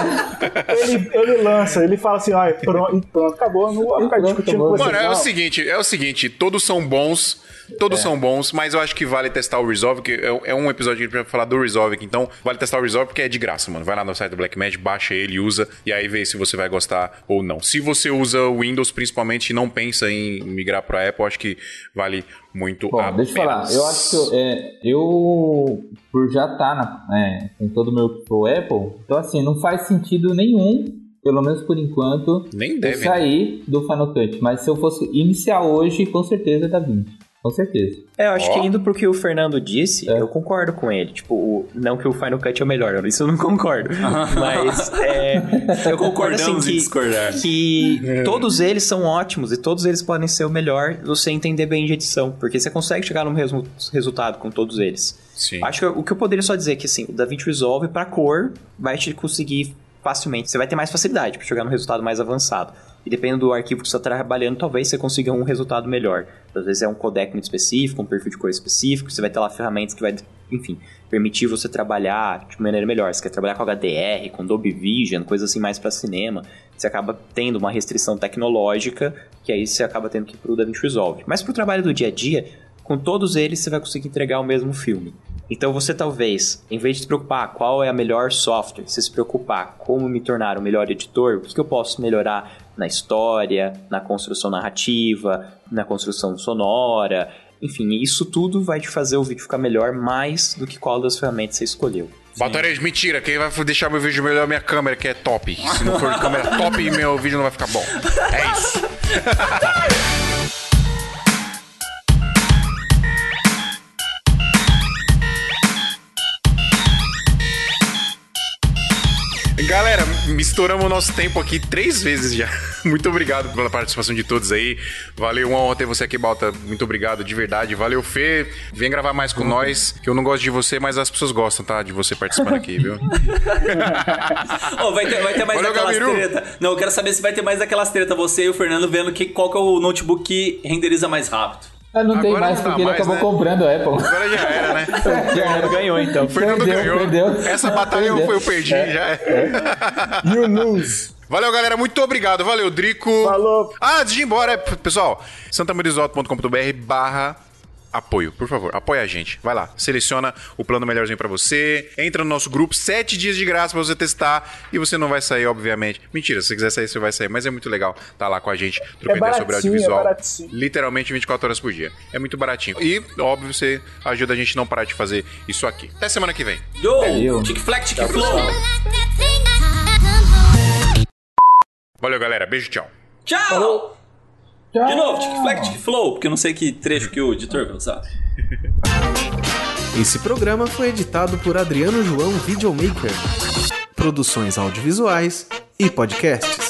ele, ele lança, ele fala assim, ah, pronto, pronto acabou, não vou ficar discutindo com você. Mano, é o seguinte, é o seguinte, todos são bons Todos é. são bons, mas eu acho que vale testar o Resolve, que é, é um episódio que a gente vai falar do Resolve, então vale testar o Resolve porque é de graça, mano. Vai lá no site do Blackmagic, baixa ele, usa e aí vê se você vai gostar ou não. Se você usa o Windows principalmente e não pensa em migrar para Apple, acho que vale muito Bom, deixa eu falar, eu acho que é, eu, por já estar tá é, com todo o meu pro Apple, então assim, não faz sentido nenhum pelo menos por enquanto, Nem deve, sair né? do Final Cut. Mas se eu fosse iniciar hoje, com certeza é da 20. Com certeza. É, eu acho oh. que indo pro que o Fernando disse, é. eu concordo com ele. Tipo, o, não que o Final Cut é o melhor, isso eu não concordo. Mas é, eu concordo assim que, que é. todos eles são ótimos e todos eles podem ser o melhor você entender bem de edição. Porque você consegue chegar no mesmo resultado com todos eles. Sim. Acho que o que eu poderia só dizer é que assim, o DaVinci Resolve pra cor vai te conseguir facilmente. Você vai ter mais facilidade para chegar no resultado mais avançado. E dependendo do arquivo que você está trabalhando, talvez você consiga um resultado melhor. Às vezes é um codec muito específico, um perfil de cor específico, você vai ter lá ferramentas que vai, enfim, permitir você trabalhar de maneira melhor. Você quer trabalhar com HDR, com Dolby Vision, coisas assim mais para cinema. Você acaba tendo uma restrição tecnológica, que aí você acaba tendo que ir para o DaVinci Resolve. Mas para o trabalho do dia a dia, com todos eles você vai conseguir entregar o mesmo filme. Então você talvez, em vez de se preocupar qual é a melhor software, você se preocupar como me tornar o melhor editor, o que eu posso melhorar na história, na construção narrativa, na construção sonora, enfim, isso tudo vai te fazer o vídeo ficar melhor mais do que qual das ferramentas você escolheu. Batorês, mentira. Quem vai deixar meu vídeo melhor é minha câmera, que é top. Se não for câmera top, meu vídeo não vai ficar bom. É isso. Galera, misturamos o nosso tempo aqui três vezes já. Muito obrigado pela participação de todos aí. Valeu, uma honra ter você aqui, Balta. Muito obrigado, de verdade. Valeu, Fê. Vem gravar mais com nós, que eu não gosto de você, mas as pessoas gostam, tá? De você participando aqui, viu? oh, vai, ter, vai ter mais Valeu, daquelas Gabiru. treta. Não, eu quero saber se vai ter mais daquelas treta. Você e o Fernando vendo que, qual que é o notebook que renderiza mais rápido. Ah, não tem mais não porque ele mais, acabou né? comprando a Apple. Agora já era, né? Fernando ganhou então. O Fernando Perdeu, ganhou. perdeu. Essa batalha eu, Perdeu. eu perdi, já é. You lose. Valeu, galera. Muito obrigado. Valeu, Drico. Falou. Ah, antes de ir embora, é, pessoal, santamarisoto.com.br barra apoio, por favor, apoia a gente. Vai lá, seleciona o plano melhorzinho pra você, entra no nosso grupo, sete dias de graça pra você testar e você não vai sair, obviamente. Mentira, se você quiser sair, você vai sair, mas é muito legal tá lá com a gente, trocando ideia sobre audiovisual. é baratinho. Literalmente 24 horas por dia. É muito baratinho. E, óbvio, você ajuda a gente a não parar de fazer isso aqui. Até semana que vem. Yo! Tic Flex, Tic Flow! Valeu, galera. Beijo, tchau. Tchau! Tchau. De novo, Tic Flex, Tic Flow, porque eu não sei que trecho que o editor vai usar. Esse programa foi editado por Adriano João Videomaker. Produções audiovisuais e podcasts.